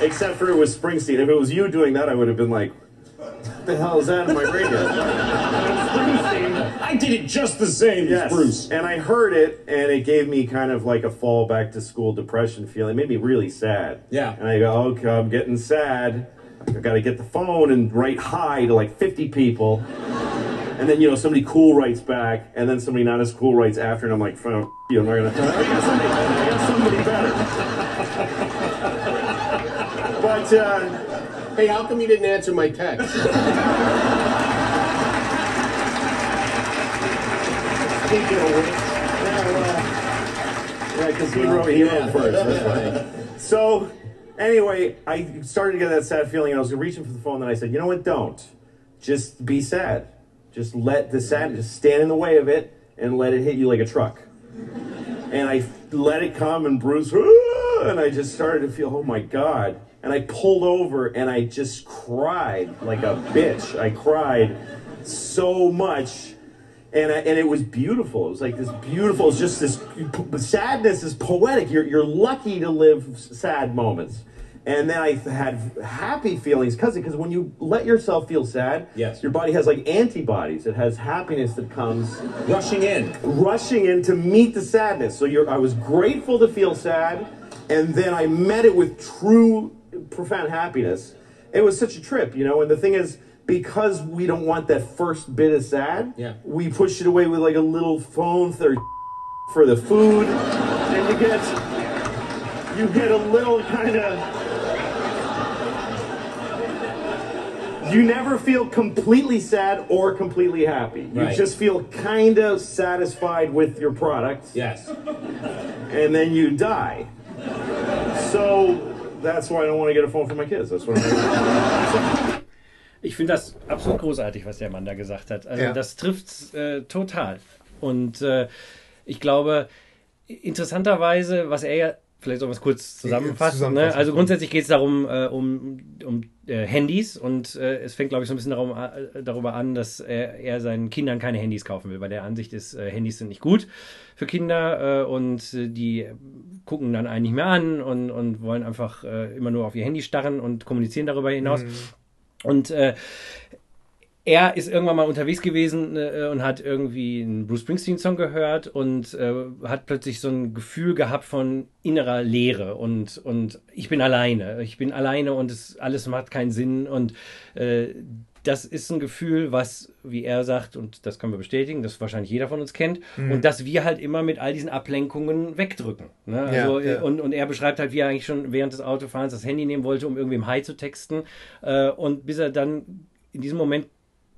except for it was Springsteen. If it was you doing that, I would have been like, what the hell is that in my radio? Springsteen. I did it just the same Yes. as Bruce. And I heard it, and it gave me kind of like a fall back to school depression feeling. It made me really sad. Yeah. And I go, okay, I'm getting sad. I got to get the phone and write hi to like 50 people. And then, you know, somebody cool writes back, and then somebody not as cool writes after, and I'm like, "Fuck you, I'm not going to. I got somebody, I got somebody better. but, uh, Hey, how come you didn't answer my text? think it'll win. Yeah, because he wrote, he wrote first. That's right. So, anyway, I started to get that sad feeling, and I was reaching for the phone, and I said, you know what? Don't. Just be sad. Just let the sad, just stand in the way of it, and let it hit you like a truck. And I let it come, and Bruce, "Ah!" and I just started to feel, oh my God. And I pulled over, and I just cried like a bitch. I cried so much and I, and it was beautiful. It was like this beautiful. It's just this sadness is poetic. You're you're lucky to live sad moments. And then I had happy feelings because because when you let yourself feel sad, Yes. your body has like antibodies. It has happiness that comes Rushing in. rushing in to meet the sadness. So you're, I was grateful to feel sad, and then I met it with true, profound happiness. It was such a trip, you know. And the thing is, because we don't want that first bit of sad, Yeah. we push it away with like a little phone for, for the food, and you get you get a little kind of. You never feel completely sad or completely happy. You Right. just feel kind of satisfied with your product, Yes. and then you die. So that's why I don't want to get a phone for my kids. That's what I'm. Ich finde das absolut großartig, was der Mann da gesagt hat. Also Ja. das trifft äh, total. Und äh, ich glaube, interessanterweise, was er ja, vielleicht soll man es kurz zusammenfassen. zusammenfassen. Ne? Also grundsätzlich geht es darum, äh, um, um äh, Handys und äh, es fängt, glaube ich, so ein bisschen darum, darüber an, dass er, er seinen Kindern keine Handys kaufen will, weil der Ansicht ist, äh, Handys sind nicht gut für Kinder äh, und die gucken dann einen nicht mehr an und, und wollen einfach äh, immer nur auf ihr Handy starren und kommunizieren darüber hinaus. Und äh, er ist irgendwann mal unterwegs gewesen äh, und hat irgendwie einen Bruce Springsteen-Song gehört und äh, hat plötzlich so ein Gefühl gehabt von innerer Leere und, und ich bin alleine. Ich bin alleine und es alles macht keinen Sinn. Und äh, das ist ein Gefühl, was, wie er sagt, und das können wir bestätigen, das wahrscheinlich jeder von uns kennt, und dass wir halt immer mit all diesen Ablenkungen wegdrücken. Ne? Also, ja. Und, und er beschreibt halt, wie er eigentlich schon während des Autofahrens das Handy nehmen wollte, um irgendwie im Hi zu texten. Äh, und bis er dann in diesem Moment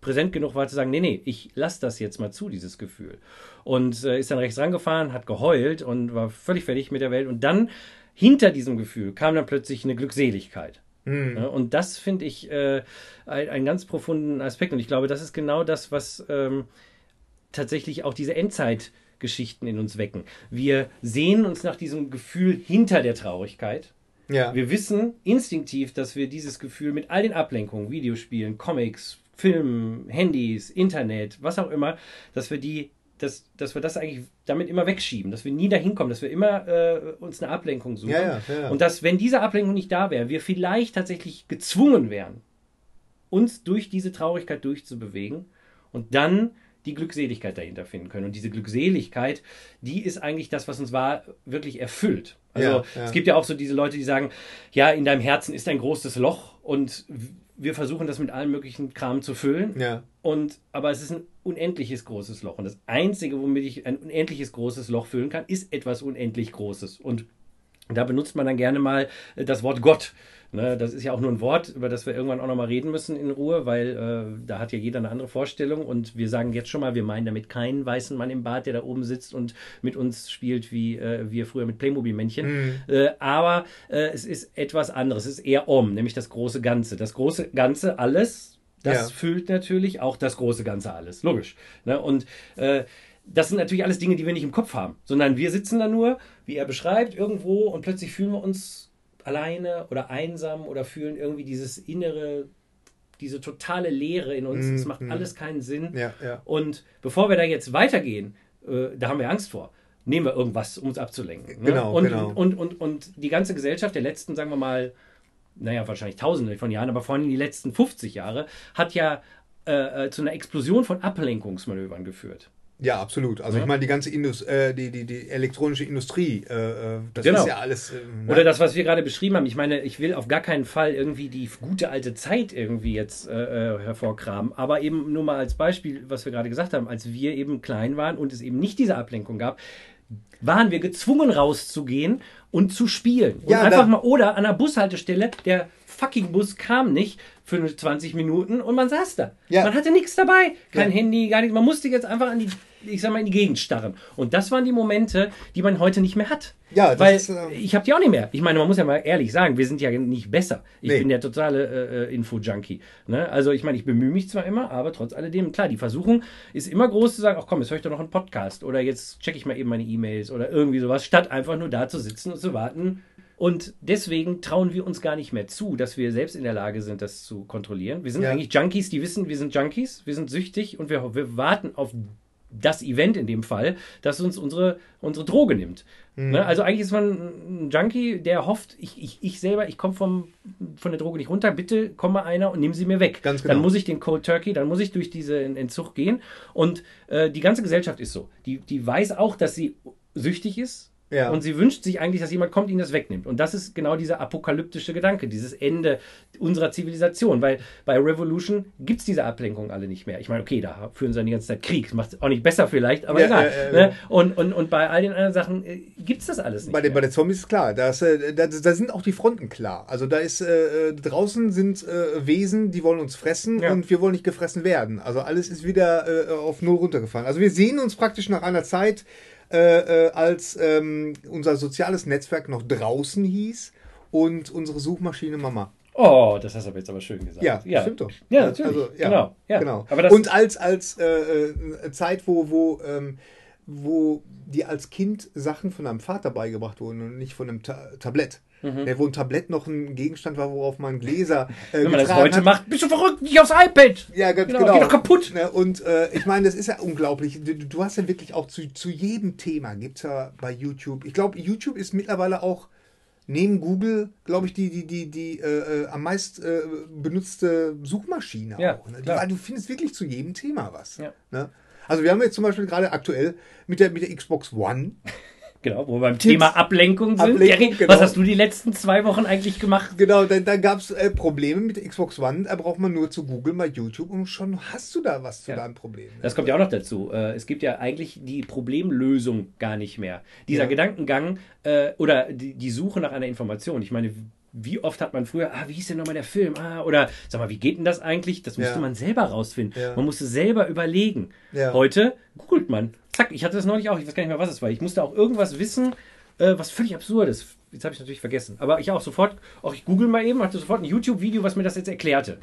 präsent genug war zu sagen, nee, nee, ich lasse das jetzt mal zu, dieses Gefühl. Und äh, ist dann rechts rangefahren, hat geheult und war völlig fertig mit der Welt. Und dann, hinter diesem Gefühl, kam dann plötzlich eine Glückseligkeit. Ja, und das finde ich äh, ein- einen ganz profunden Aspekt. Und ich glaube, das ist genau das, was ähm, tatsächlich auch diese Endzeitgeschichten in uns wecken. Wir sehen uns nach diesem Gefühl hinter der Traurigkeit. Ja. Wir wissen instinktiv, dass wir dieses Gefühl mit all den Ablenkungen, Videospielen, Comics, Filmen, Handys, Internet, was auch immer, dass wir die, dass, dass wir das eigentlich damit immer wegschieben, dass wir nie dahin kommen, dass wir immer äh, uns eine Ablenkung suchen. Ja, ja, ja. Und dass, wenn diese Ablenkung nicht da wäre, wir vielleicht tatsächlich gezwungen wären, uns durch diese Traurigkeit durchzubewegen und dann die Glückseligkeit dahinter finden können. Und diese Glückseligkeit, die ist eigentlich das, was uns wahr wirklich erfüllt. Also es gibt ja auch so diese Leute, die sagen, ja, in deinem Herzen ist ein großes Loch und wir versuchen das mit allem möglichen Kram zu füllen. Und, aber es ist ein unendliches großes Loch. Und das Einzige, womit ich ein unendliches großes Loch füllen kann, ist etwas unendlich Großes. Und da benutzt man dann gerne mal äh, das Wort Gott. Ne, das ist ja auch nur ein Wort, über das wir irgendwann auch nochmal reden müssen in Ruhe, weil äh, da hat ja jeder eine andere Vorstellung. Und wir sagen jetzt schon mal, wir meinen damit keinen weißen Mann im Bad, der da oben sitzt und mit uns spielt, wie äh, wir früher mit Playmobil-Männchen. Äh, aber äh, es ist etwas anderes. Es ist eher Om, nämlich das große Ganze. Das große Ganze, alles, das Ja. füllt natürlich auch das große Ganze alles. Logisch. Ne? Und äh, das sind natürlich alles Dinge, die wir nicht im Kopf haben, sondern wir sitzen da nur, wie er beschreibt, irgendwo und plötzlich fühlen wir uns alleine oder einsam oder fühlen irgendwie dieses innere, diese totale Leere in uns. Es macht alles keinen Sinn. Ja, ja. Und bevor wir da jetzt weitergehen, äh, da haben wir Angst vor. Nehmen wir irgendwas, um uns abzulenken. Ne? Genau, und, genau. Und, und, und die ganze Gesellschaft der letzten, sagen wir mal, naja, wahrscheinlich tausende von Jahren, aber vor allem die letzten 50 Jahre, hat ja äh, äh, zu einer Explosion von Ablenkungsmanövern geführt. Ja, absolut. Also Ja. ich meine, die ganze Indus äh, die, die, die elektronische Industrie, äh, äh, das Genau. ist ja alles. Äh, ne? Oder das, was wir gerade beschrieben haben. Ich meine, ich will auf gar keinen Fall irgendwie die gute alte Zeit irgendwie jetzt äh, hervorkramen. Aber eben nur mal als Beispiel, was wir gerade gesagt haben, als wir eben klein waren und es eben nicht diese Ablenkung gab, waren wir gezwungen rauszugehen und zu spielen. Und Ja, einfach mal, oder an der Bushaltestelle, der fucking Bus kam nicht für 20 Minuten und man saß da. Ja. Man hatte nichts dabei. Kein Ja. Handy, gar nichts. Man musste jetzt einfach an die ich sag mal, in die Gegend starren. Und das waren die Momente, die man heute nicht mehr hat. Ja, das Weil ist, äh, ich habe die auch nicht mehr. Ich meine, man muss ja mal ehrlich sagen, wir sind ja nicht besser. Ich Nee. bin der totale äh, äh, Info-Junkie. Ne? Also ich meine, ich bemühe mich zwar immer, aber trotz alledem, klar, die Versuchung ist immer groß zu sagen, ach komm, jetzt höre ich doch noch einen Podcast oder jetzt checke ich mal eben meine E-Mails oder irgendwie sowas, statt einfach nur da zu sitzen und zu warten. Und deswegen trauen wir uns gar nicht mehr zu, dass wir selbst in der Lage sind, das zu kontrollieren. Wir sind Ja. eigentlich Junkies, die wissen, wir sind Junkies, wir sind süchtig und wir, wir warten auf das Event in dem Fall, das uns unsere, unsere Droge nimmt. Mhm. Ne? Also eigentlich ist man ein Junkie, der hofft, ich, ich, ich selber, ich komme von der Droge nicht runter, bitte komm mal einer und nimm sie mir weg. Ganz genau. Dann muss ich den Cold Turkey, dann muss ich durch diesen Entzug gehen. Und äh, die ganze Gesellschaft ist so. Die, die weiß auch, dass sie süchtig ist. Ja. Und sie wünscht sich eigentlich, dass jemand kommt, ihnen das wegnimmt. Und das ist genau dieser apokalyptische Gedanke, dieses Ende unserer Zivilisation. Weil bei Revolution gibt es diese Ablenkung alle nicht mehr. Ich meine, okay, da führen sie dann die ganze Zeit Krieg. Macht es auch nicht besser vielleicht, aber Ja, egal. äh, äh, ne? und, und, und bei all den anderen Sachen äh, gibt es das alles nicht Bei den, bei mehr. den Zombies ist klar, da, äh, sind auch die Fronten klar. Also da ist äh, äh, draußen sind Wesen, die wollen uns fressen Ja. und wir wollen nicht gefressen werden. Also alles ist wieder auf null runtergefallen. Also wir sehen uns praktisch nach einer Zeit, äh, äh, als ähm, unser soziales Netzwerk noch draußen hieß und unsere Suchmaschine Mama. Oh, das hast du aber jetzt aber schön gesagt. Ja, stimmt doch. Ja, natürlich. Also, ja, genau. Ja. genau. Aber und als, als äh, äh, Zeit, wo, wo, ähm, wo dir als Kind Sachen von deinem Vater beigebracht wurden und nicht von einem Ta Tablett. Der, wo ein Tablett noch ein Gegenstand war, worauf man Gläser äh, Mhm. wenn man das heute hat. macht, bist du verrückt, nicht aufs iPad. Ja, ganz Genau, genau. geht doch kaputt. Ne, Und äh, ich meine, das ist ja unglaublich. Du, du hast ja wirklich auch zu, zu jedem Thema, gibt es ja bei YouTube. Ich glaube, YouTube ist mittlerweile auch neben Google, glaube ich, die, die, die, die äh, äh, am meist äh, benutzte Suchmaschine Ja, auch. Ne? Die, weil du findest wirklich zu jedem Thema was. Ja. Ne? Also wir haben jetzt zum Beispiel gerade aktuell mit der, mit der Xbox One. Genau, wo wir beim Thema Ablenkung sind. Ablenkung, Jerry, genau. Was hast du die letzten zwei Wochen eigentlich gemacht? Genau, da, da gab es äh, Probleme mit Xbox One. Da braucht man nur zu Google mal YouTube und schon hast du da was zu Ja. deinem Problem. Ne? Das kommt ja auch noch dazu. Äh, Es gibt ja eigentlich die Problemlösung gar nicht mehr. Dieser Ja. Gedankengang äh, oder die, die Suche nach einer Information. Ich meine, wie oft hat man früher, ah, wie hieß denn nochmal der Film? Ah, oder sag mal, wie geht denn das eigentlich? Das musste Ja. man selber rausfinden. Ja. Man musste selber überlegen. Ja. Heute googelt man. Zack, ich hatte das neulich auch, ich weiß gar nicht mehr, was es war. Ich musste auch irgendwas wissen, äh, was völlig absurd ist. Jetzt habe ich natürlich vergessen. Aber ich auch sofort, auch ich google mal eben, hatte sofort ein YouTube-Video, was mir das jetzt erklärte.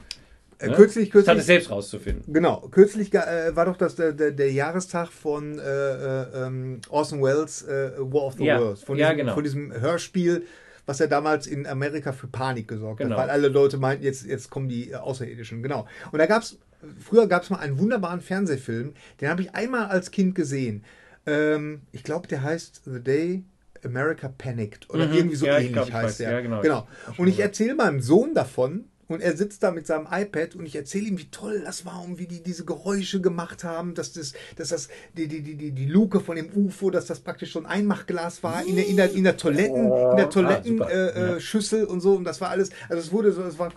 Äh, Ne? kürzlich, Statt es kürzlich, selbst rauszufinden. Genau, kürzlich äh, war doch das, der, der, der Jahrestag von äh, äh, ähm, Orson Welles äh, War of the Ja, Worlds. Von ja, diesem, genau. von diesem Hörspiel, was ja damals in Amerika für Panik gesorgt Genau. hat, weil alle Leute meinten, jetzt, jetzt kommen die Außerirdischen. Genau. Und da gab es, früher gab es mal einen wunderbaren Fernsehfilm, den habe ich einmal als Kind gesehen. Ähm, ich glaube, der heißt The Day America Panicked oder Mhm. irgendwie so Ja, ich ähnlich glaub, heißt weiß. der. Ja, genau. genau. Und ich erzähle meinem Sohn davon und er sitzt da mit seinem iPad und ich erzähle ihm, wie toll das war und wie die diese Geräusche gemacht haben, dass das, dass das die, die, die, die, die Luke von dem UFO, dass das praktisch so ein Einmachglas war in der, in der, in der Toiletten, in der Toiletten super. äh, äh, Ja. Und so und das war alles, also es wurde so, es war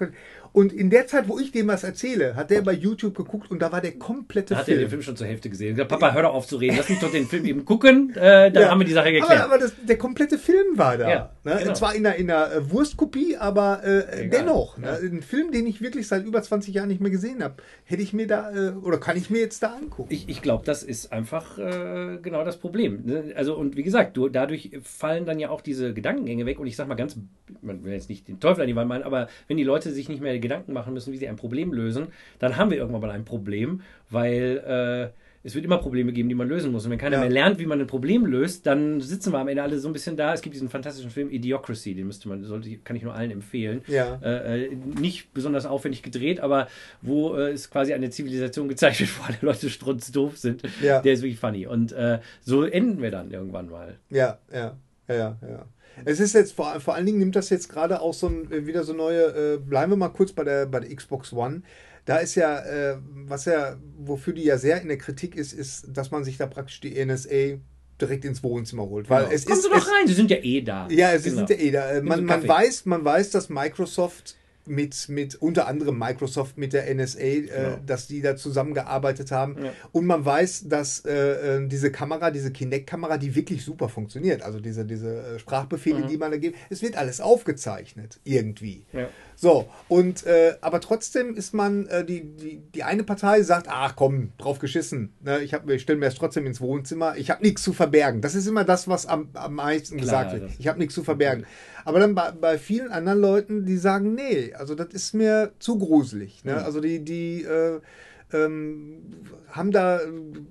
und in der Zeit, wo ich dem was erzähle, hat der bei YouTube geguckt und da war der komplette Da hat er Film. den Film schon zur Hälfte gesehen. Ich gesagt, Papa, hör doch auf zu reden. Lass mich doch den Film eben gucken. Äh, dann Ja. haben wir die Sache geklärt. Aber, aber das, der komplette Film war da. Ja, ne? genau. Zwar in einer, in einer äh, Wurstkopie, aber äh, Egal. dennoch. Ja. Ne? Ein Film, den ich wirklich seit über 20 Jahren nicht mehr gesehen habe, hätte ich mir da, äh, oder kann ich mir jetzt da angucken. ich ich glaube, das ist einfach äh, genau das Problem. ne? Also, und wie gesagt, du, dadurch fallen dann ja auch diese Gedankengänge weg. Und ich sag mal ganz, man will jetzt nicht den Teufel an die Wand malen, aber wenn die Leute sich nicht mehr Gedanken machen müssen, wie sie ein Problem lösen, dann haben wir irgendwann mal ein Problem, weil äh, es wird immer Probleme geben, die man lösen muss. Und wenn keiner Ja. mehr lernt, wie man ein Problem löst, dann sitzen wir am Ende alle so ein bisschen da. Es gibt diesen fantastischen Film Idiocracy, den müsste man, sollte, kann ich nur allen empfehlen. Ja. Äh, äh, nicht besonders aufwendig gedreht, aber wo äh, es quasi eine Zivilisation gezeigt wird, wo alle Leute strunzdoof sind. Ja. Der ist wirklich funny. Und äh, so enden wir dann irgendwann mal. Ja, ja, ja, ja. Es ist jetzt vor, vor allen Dingen nimmt das jetzt gerade auch so ein, äh, wieder so neue, äh, bleiben wir mal kurz bei der, bei der Xbox One. Da ist ja, äh, was ja, wofür die ja sehr in der Kritik ist, ist, dass man sich da praktisch die NSA direkt ins Wohnzimmer holt. Weil Genau. es Kommen ist. Sie doch es, rein, Sie sind ja eh da. Ja, es Genau. sind ja eh da. Äh, Man, Sie man, weiß, man weiß, dass Microsoft mit, mit unter anderem Microsoft, mit der NSA, äh, Genau. dass die da zusammengearbeitet haben. Ja. Und man weiß, dass äh, äh, diese Kamera, diese Kinect-Kamera, die wirklich super funktioniert, also diese, diese äh, Sprachbefehle, Mhm. die man da gibt, es wird alles aufgezeichnet, irgendwie. Ja. So, und äh, aber trotzdem ist man, die, die, die eine Partei sagt, ach komm, drauf geschissen. Ne, ich hab, ich stelle mir das trotzdem ins Wohnzimmer, ich habe nichts zu verbergen. Das ist immer das, was am, am meisten Klar, gesagt wird. Ich habe nichts zu verbergen. Aber dann bei, bei vielen anderen Leuten, die sagen, nee, also das ist mir zu gruselig. Ne? Also die, die äh, ähm, haben da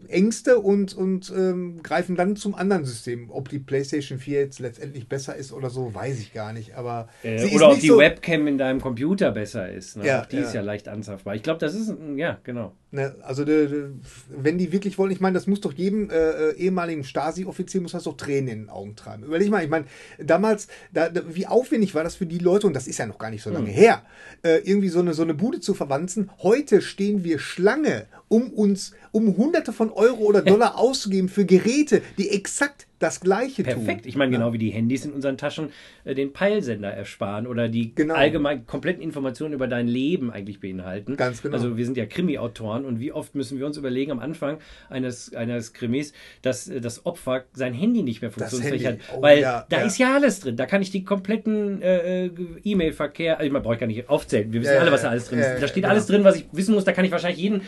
Ängste und, und ähm, greifen dann zum anderen System. Ob die PlayStation 4 jetzt letztendlich besser ist oder so, weiß ich gar nicht. Aber Äh, oder ob die so- Webcam in deinem Computer besser ist. Ne? Ja, auch die ja. ist ja leicht anzapfbar. Ich glaube, das ist, ein- ja, genau. Ne, also de, wenn die wirklich wollen, ich meine, das muss doch jedem äh, äh, ehemaligen Stasi-Offizier muss das doch Tränen in den Augen treiben. Überleg mal, ich meine, damals, da, wie aufwendig war das für die Leute, und das ist ja noch gar nicht so lange her, äh, irgendwie so eine, so eine Bude zu verwanzen. Heute stehen wir Schlange, um uns, um hunderte von Euro oder Dollar auszugeben für Geräte, die exakt das Gleiche tun. Perfekt. Ich meine, genau wie die Handys in unseren Taschen äh, den Peilsender ersparen oder die Genau. allgemein kompletten Informationen über dein Leben eigentlich beinhalten. Ganz genau. Also wir sind ja Krimi-Autoren und wie oft müssen wir uns überlegen am Anfang eines, eines Krimis, dass äh, das Opfer sein Handy nicht mehr funktionsfähig hat. Oh, Weil ja, da ja. ist ja alles drin. Da kann ich die kompletten äh, äh, E-Mail-Verkehr, also man braucht gar nicht aufzählen. Wir wissen Ja, alle, was da alles drin ist. Da steht genau. alles drin, was ich wissen muss. Da kann ich wahrscheinlich jeden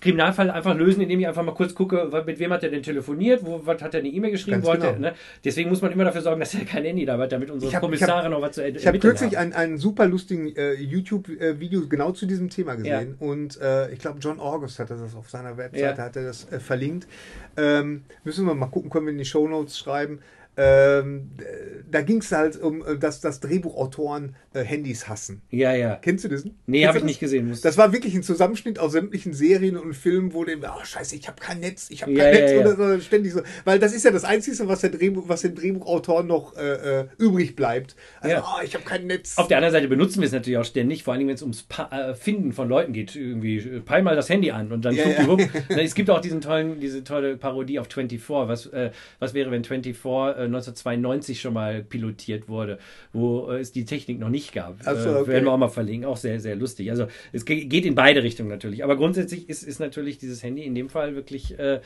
Kriminalfall einfach lösen, indem ich einfach mal kurz gucke, mit wem hat er denn telefoniert, wo was hat er eine E-Mail geschrieben, Ganz wo hat er, genau. ne? Deswegen muss man immer dafür sorgen, dass er kein Handy dabei hat, damit unsere hab- Kommissare hab- noch was zu er- Ich habe ermitteln kürzlich einen, einen super lustigen äh, YouTube-Video genau zu diesem Thema gesehen. Und äh, ich glaube, John August hatte das auf seiner Webseite, Ja. hat er das äh, verlinkt. Ähm, müssen wir mal gucken, können wir in die Shownotes schreiben. Ähm, äh, da ging es halt um, äh, dass, dass Drehbuchautoren äh, Handys hassen. Ja, ja. Kennst du das? Nee, habe ich nicht gesehen. Muss- Das war wirklich ein Zusammenschnitt aus sämtlichen Serien und Filmen, wo dem, oh scheiße, ich habe kein Netz, ich habe kein Ja, ja, Netz ja. oder so, ständig so. Weil das ist ja das Einzige, was, der Drehbuch, was dem Drehbuchautor noch äh, äh, übrig bleibt. Also, Ja. oh, ich habe kein Netz. Auf der anderen Seite benutzen wir es natürlich auch ständig, vor allem wenn es ums pa äh, Finden von Leuten geht. Irgendwie, äh, peil mal das Handy an und dann Ja, ja. Es gibt auch diesen tollen, diese tolle Parodie auf 24. Was, was wäre, wenn 24 äh, 1992 schon mal pilotiert wurde, wo äh, es die Technik noch nicht gab? So, äh, okay. Werden wir auch mal verlinken. Auch sehr, sehr lustig. Also es ge- geht in beide Richtungen natürlich. Aber grundsätzlich ist, ist natürlich dieses Handy in dem Fall wirklich äh, äh,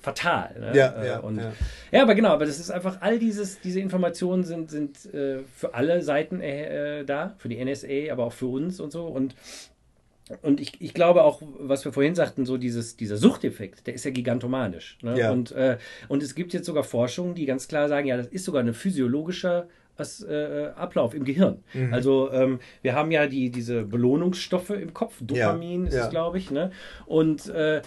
fatal. Ne? Ja, Äh, ja, und, ja. ja, aber genau, aber das ist einfach, all dieses, diese Informationen sind, sind äh, für alle Seiten äh, da, für die NSA, aber auch für uns und so. Und, und ich, ich glaube auch, was wir vorhin sagten, so dieses, dieser Suchteffekt, der ist ja gigantomanisch. Ne? Ja. Und, äh, und es gibt jetzt sogar Forschungen, die ganz klar sagen, ja, das ist sogar ein physiologischer As- äh, Ablauf im Gehirn. Mhm. Also ähm, wir haben ja die, diese Belohnungsstoffe im Kopf, Dopamin Ja, ist ja. es, glaube ich. Ne? Und äh,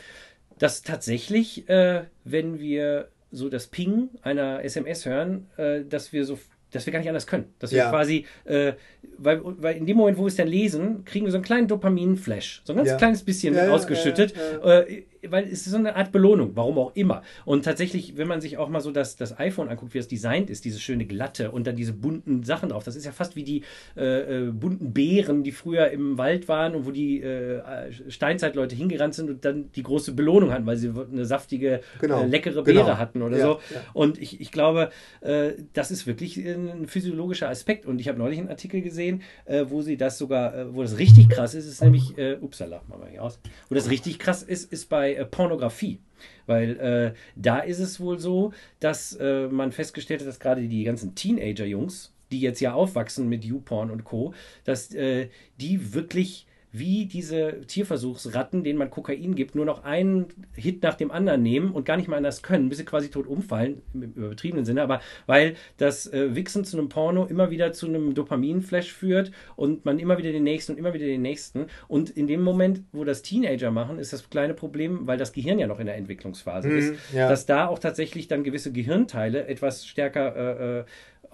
dass tatsächlich, äh, wenn wir so das Ping einer SMS hören, äh, dass wir so dass wir gar nicht anders können. Dass wir Ja. quasi, äh, weil, weil in dem Moment, wo wir es dann lesen, kriegen wir so einen kleinen Dopamin-Flash. So ein ganz Ja. kleines bisschen Ja, ausgeschüttet. ja, Äh, weil es ist so eine Art Belohnung, warum auch immer. Und tatsächlich, wenn man sich auch mal so das, das iPhone anguckt, wie es designt ist, diese schöne glatte und dann diese bunten Sachen drauf, das ist ja fast wie die äh, äh, bunten Beeren, die früher im Wald waren und wo die äh, Steinzeitleute hingerannt sind und dann die große Belohnung hatten, weil sie eine saftige, Genau, äh, leckere genau. Beere hatten oder Ja, so. ja. Und ich, ich glaube, äh, das ist wirklich ein physiologischer Aspekt. Und ich habe neulich einen Artikel gesehen, äh, wo sie das sogar, äh, wo das richtig krass ist, ist nämlich, äh, upsala, machen wir hier aus, wo das richtig krass ist, ist äh, Pornografie. Weil äh, da ist es wohl so, dass äh, man festgestellt hat, dass gerade die ganzen Teenager-Jungs, die jetzt ja aufwachsen mit YouPorn und Co., dass äh, die wirklich wie diese Tierversuchsratten, denen man Kokain gibt, nur noch einen Hit nach dem anderen nehmen und gar nicht mal anders können, bis sie quasi tot umfallen, im übertriebenen Sinne, aber weil das äh, Wichsen zu einem Porno immer wieder zu einem Dopaminflash führt und man immer wieder den nächsten und immer wieder den nächsten. Und in dem Moment, wo das Teenager machen, ist das kleine Problem, weil das Gehirn ja noch in der Entwicklungsphase Mhm, ist, ja. dass da auch tatsächlich dann gewisse Gehirnteile etwas stärker äh, äh,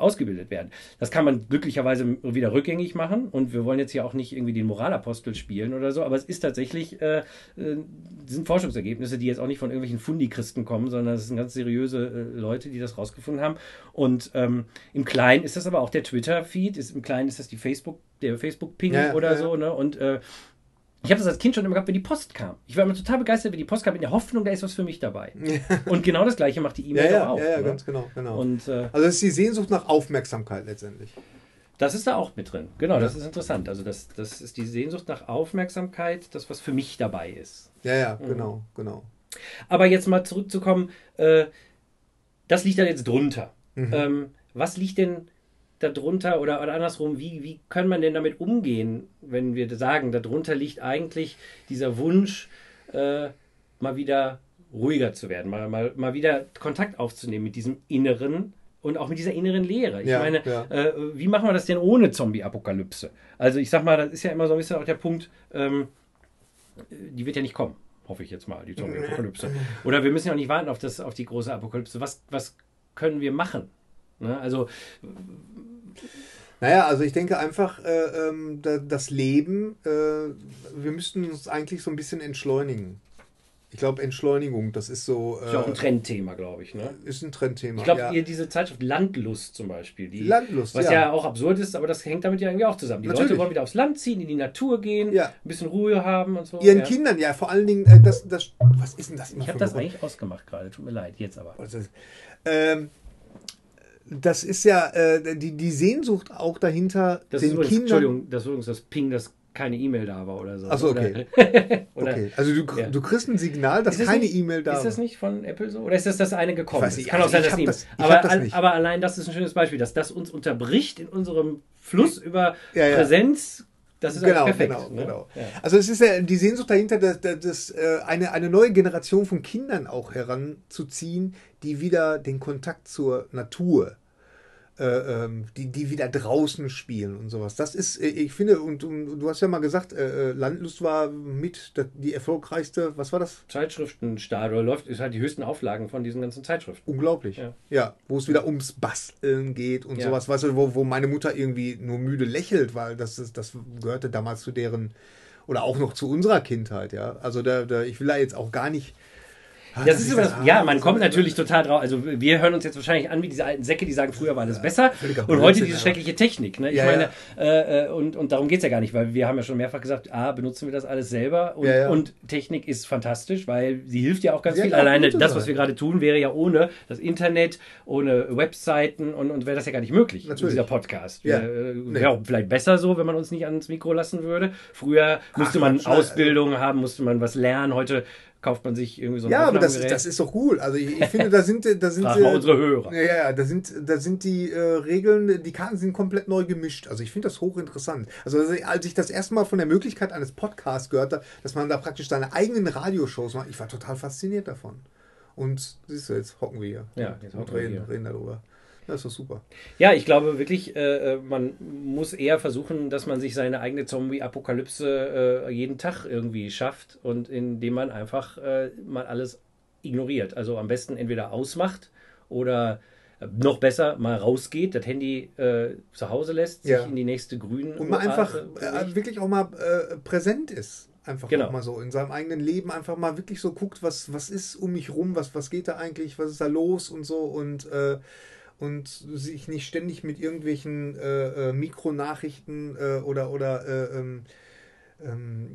ausgebildet werden. Das kann man glücklicherweise wieder rückgängig machen und wir wollen jetzt hier auch nicht irgendwie den Moralapostel spielen oder so, aber es ist tatsächlich, äh, äh, sind Forschungsergebnisse, die jetzt auch nicht von irgendwelchen Fundichristen kommen, sondern es sind ganz seriöse äh, Leute, die das rausgefunden haben. Und ähm, im Kleinen ist das aber auch der Twitter-Feed, ist, im Kleinen ist das die Facebook, der Facebook-Ping Ja, oder ja. so, ne? Und äh, ich habe das als Kind schon immer gehabt, wenn die Post kam. Ich war immer total begeistert, wenn die Post kam, in der Hoffnung, da ist was für mich dabei. Und genau das gleiche macht die Ja, E-Mail ja, doch auch. ja, ja ne? ganz genau. genau. Und äh, also es ist die Sehnsucht nach Aufmerksamkeit letztendlich. Das ist da auch mit drin. Genau, das ist interessant. Also das, das ist die Sehnsucht nach Aufmerksamkeit, das, was für mich dabei ist. Ja, ja, genau, genau. Aber jetzt mal zurückzukommen, äh, das liegt da jetzt drunter. Ähm, was liegt denn darunter oder, oder andersrum, wie, wie kann man denn damit umgehen, wenn wir sagen, darunter liegt eigentlich dieser Wunsch, äh, mal wieder ruhiger zu werden, mal, mal, mal wieder Kontakt aufzunehmen mit diesem Inneren und auch mit dieser inneren Leere. Ich Ja, meine, ja. äh, wie machen wir das denn ohne Zombie-Apokalypse? Also ich sag mal, das ist ja immer so ein bisschen auch der Punkt, ähm, die wird ja nicht kommen, hoffe ich jetzt mal, die Zombie-Apokalypse. Oder wir müssen ja auch nicht warten auf, das, auf die große Apokalypse. Was, was können wir machen? Ne? Also, Naja, also ich denke einfach, äh, ähm, da, das Leben, äh, wir müssten uns eigentlich so ein bisschen entschleunigen. Ich glaube, Entschleunigung, das ist so. Äh, ist ja auch ein Trendthema, glaube ich. Ne? Ist ein Trendthema. Ich glaube, ja. ihr diese Zeitschrift Landlust zum Beispiel, die, Landlust, was ja. ja. auch absurd ist, aber das hängt damit ja irgendwie auch zusammen. Die Natürlich. Leute wollen wieder aufs Land ziehen, in die Natur gehen, Ja. ein bisschen Ruhe haben und so. Ihren ja. Kindern, ja, vor allen Dingen, äh, das, das, was ist denn das immer Ich habe das eigentlich ausgemacht gerade, tut mir leid, jetzt aber. Ähm, das ist ja äh, die, die Sehnsucht auch dahinter, Das ist den übrigens, Kindern. Entschuldigung, das ist übrigens das Ping, dass keine E-Mail da war oder so. Ach so, okay. Oder, Okay, also du, Ja. du kriegst ein Signal, dass Ist das keine E-Mail da Ist das war. nicht von Apple so? Oder ist das das eine gekommen? Ich weiß nicht, kann auch also sein, ich dass das- aber, das nicht. aber allein das ist ein schönes Beispiel, dass das uns unterbricht in unserem Fluss über Ja, ja. Präsenz. Das ist Genau, perfekt. genau, ne? genau. Also es ist ja die Sehnsucht dahinter, dass, dass, dass äh, eine, eine neue Generation von Kindern auch heranzuziehen, die wieder den Kontakt zur Natur, äh, ähm, die, die wieder draußen spielen und sowas. Das ist, äh, ich finde, und, und du hast ja mal gesagt, äh, äh, Landlust war mit die erfolgreichste, was war das? Zeitschriftenstadel läuft, ist halt die höchsten Auflagen von diesen ganzen Zeitschriften. Unglaublich. Ja. Ja, wo es wieder ums Basteln geht und Ja. sowas, weißt du, wo, wo meine Mutter irgendwie nur müde lächelt, weil das, ist, das gehörte damals zu deren, oder auch noch zu unserer Kindheit, ja. Also da, da ich will da jetzt auch gar nicht. Ah, Das ist immer das- das, ja, ah, man kommt natürlich total drauf. Also wir hören uns jetzt wahrscheinlich an wie diese alten Säcke, die sagen, früher war alles besser. Und heute diese ja. schreckliche Technik. Ne? Ich Ja, meine, Äh, äh, und, und darum geht es ja gar nicht, weil wir haben ja schon mehrfach gesagt, A, benutzen wir das alles selber und, Ja, ja. und Technik ist fantastisch, weil sie hilft ja auch ganz viel. Alleine das, was wir gerade tun, wäre ja ohne das Internet, ohne Webseiten und, und wäre das ja gar nicht möglich, Natürlich. dieser Podcast. Ja. Wäre äh, Nee. auch vielleicht besser so, wenn man uns nicht ans Mikro lassen würde. Früher musste man Quatsch, also- Ausbildung haben, musste man was lernen. Heute kauft man sich irgendwie so ein Ja, aber das, das ist doch cool. Also ich, ich finde, da sind, da sind mal unsere Hörer. Ja, ja, da sind, da sind die äh, Regeln, die Karten sind komplett neu gemischt. Also ich finde das hochinteressant. Also als ich das erste Mal von der Möglichkeit eines Podcasts gehört habe, dass man da praktisch seine eigenen Radioshows macht, ich war total fasziniert davon. Und siehst du, jetzt hocken wir hier Ja, jetzt und hocken wir reden, hier. reden darüber. Das ist doch super. Ja, ich glaube wirklich, äh, äh, man muss eher versuchen, dass man sich seine eigene Zombie-Apokalypse äh, jeden Tag irgendwie schafft und indem man einfach äh, mal alles ignoriert. Also am besten entweder ausmacht oder äh, noch besser mal rausgeht, das Handy äh, zu Hause lässt, Ja. sich in die nächste grüne Und man einfach äh, wirklich auch mal äh, präsent ist. Einfach Genau. mal so in seinem eigenen Leben einfach mal wirklich so guckt, was, was ist um mich rum, was, was geht da eigentlich, was ist da los und so und, äh, und sich nicht ständig mit irgendwelchen äh, äh, Mikronachrichten äh, oder, oder äh, ähm, ähm,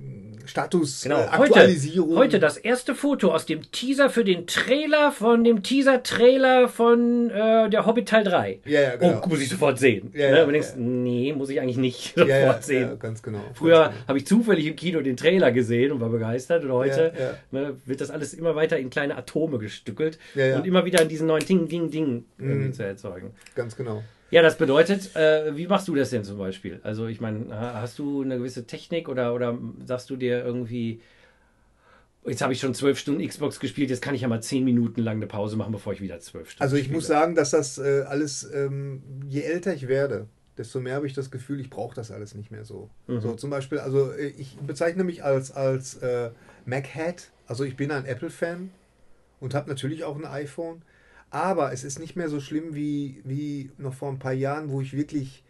Status Genau, äh, heute, Aktualisierung. heute das erste Foto aus dem Teaser für den Trailer von dem Teaser-Trailer von äh, der Hobbit Teil 3. Ja, ja, genau. Oh, muss ich sofort sehen. Ja, ne? ja, denkst, ja. nee, muss ich eigentlich nicht sofort sehen. ja, ganz genau. Früher genau. habe ich zufällig im Kino den Trailer gesehen und war begeistert. Und heute. Ne, wird das alles immer weiter in kleine Atome gestückelt und immer wieder in diesen neuen Ding, Ding, Ding irgendwie Mhm. zu erzeugen. Ganz genau. Ja, das bedeutet, äh, wie machst du das denn zum Beispiel? Also ich meine, ha- hast du eine gewisse Technik oder, oder sagst du dir irgendwie, jetzt habe ich schon zwölf Stunden Xbox gespielt, jetzt kann ich ja mal zehn Minuten lang eine Pause machen, bevor ich wieder zwölf Stunden Also ich spiele. muss sagen, dass das äh, alles, ähm, je älter ich werde, desto mehr habe ich das Gefühl, ich brauche das alles nicht mehr so. Mhm. So zum Beispiel, also äh, ich bezeichne mich als, als äh, Mac-Head, also ich bin ein Apple-Fan und habe natürlich auch ein iPhone, aber es ist nicht mehr so schlimm wie, wie noch vor ein paar Jahren, wo ich wirklich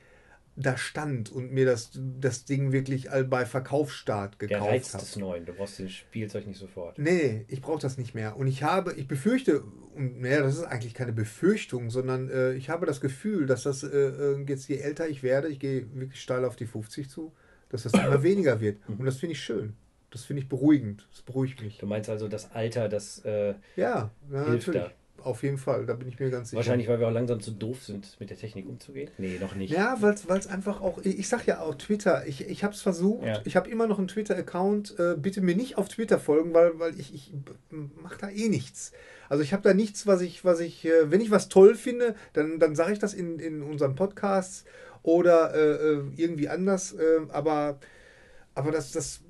da stand und mir das, das Ding wirklich all bei Verkaufsstart Der gekauft Reiz habe. des Neuen, du brauchst das Spielzeug nicht sofort. Nee, ich brauche das nicht mehr. Und ich habe, ich befürchte, und naja, das ist eigentlich keine Befürchtung, sondern äh, ich habe das Gefühl, dass das äh, äh, jetzt je älter ich werde, ich gehe wirklich steil auf die 50 zu, dass das immer weniger wird. Und das finde ich schön. Das finde ich beruhigend. Das beruhigt mich. Du meinst also das Alter, das äh, Ja, ja hilft natürlich. da. Auf jeden Fall, da bin ich mir ganz sicher. Wahrscheinlich, weil wir auch langsam zu doof sind, mit der Technik umzugehen. Nee, noch nicht. Ja, weil es einfach auch, ich, sag ja auch Twitter, ich, ich habe es versucht, Ja. ich habe immer noch einen Twitter-Account, äh, bitte mir nicht auf Twitter folgen, weil, weil ich, ich mache da eh nichts. Also ich habe da nichts, was ich, was ich, äh, wenn ich was toll finde, dann, dann sage ich das in, in unseren Podcasts oder äh, äh, irgendwie anders, äh, aber aber das, das,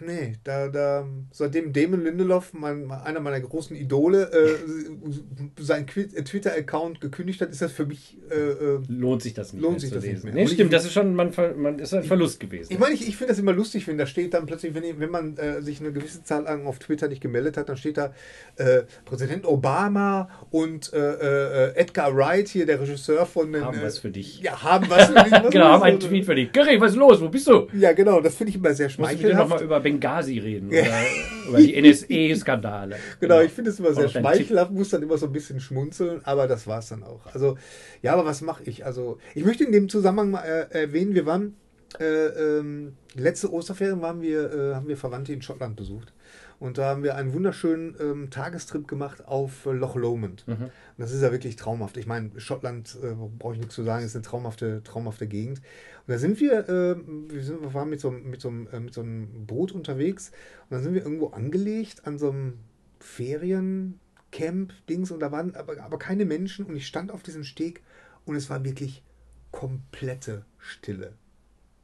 nee, da, da, seitdem Damon Lindelof, mein, einer meiner großen Idole, äh, sein Qui- äh, Twitter-Account gekündigt hat, ist das für mich äh, äh, Lohnt sich das nicht Lohnt sich zu das nicht lesen. mehr. Nee, Und ich- stimmt, das ist schon man, man ist ein Verlust gewesen. Ich meine, ich, ich finde das immer lustig, wenn da steht dann plötzlich, wenn, wenn man äh, sich eine gewisse Zeit lang auf Twitter nicht gemeldet hat, dann steht da äh, Präsident Obama und äh, Edgar Wright, hier der Regisseur von den. Haben was für dich. Ja, haben was für dich. Was genau, haben einen? Tweet für dich. Gary, was ist los? Wo bist du? Ja, genau, das finde ich immer sehr Musst du schmeichelhaft. nochmal über Benghazi reden oder über die NSE-Skandale. Genau, ich finde es immer sehr schmeichelhaft, muss dann immer so ein bisschen schmunzeln, aber das war es dann auch. Also, ja, aber was mache ich? Also, ich möchte in dem Zusammenhang mal äh, erwähnen, wir waren, äh, ähm, letzte Osterferien waren wir, äh, haben wir Verwandte in Schottland besucht. Und da haben wir einen wunderschönen ähm, Tagestrip gemacht auf äh, Loch Lomond. Mhm. Und das ist ja wirklich traumhaft. Ich meine, Schottland, äh, brauche ich nichts zu sagen, ist eine traumhafte, traumhafte Gegend. Und da sind wir, äh, wir, sind, wir waren mit so, einem- mit, so, äh, mit so einem Boot unterwegs und dann sind wir irgendwo angelegt an so einem Feriencamp-Dings und da waren aber, aber keine Menschen und ich stand auf diesem Steg und es war wirklich komplette Stille.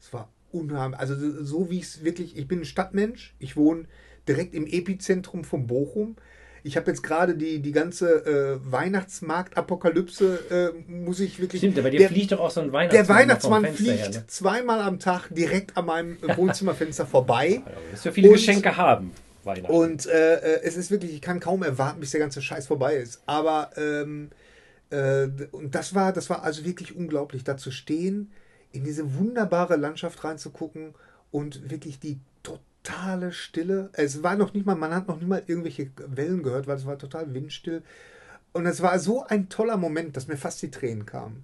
Es war unheimlich. Also so wie es wirklich, ich bin ein Stadtmensch, ich wohne direkt im Epizentrum von Bochum. Ich habe jetzt gerade die, die ganze äh, Weihnachtsmarkt-Apokalypse, äh, muss ich wirklich. Stimmt, bei dir der, fliegt doch auch so ein der Weihnachtsmann Weihnachtsmann vom Fenster fliegt her, ne? zweimal am Tag direkt an meinem äh, Wohnzimmerfenster vorbei. Also, wirst du viele Und- Geschenke haben, Weihnachten. Und äh, äh, es ist wirklich, ich kann kaum erwarten, bis der ganze Scheiß vorbei ist. Aber ähm, äh, und das war, das war also wirklich unglaublich, da zu stehen, in diese wunderbare Landschaft reinzugucken und wirklich die totale Stille. Es war noch nicht mal, man hat noch nicht mal irgendwelche Wellen gehört, weil es war total windstill. Und es war so ein toller Moment, dass mir fast die Tränen kamen.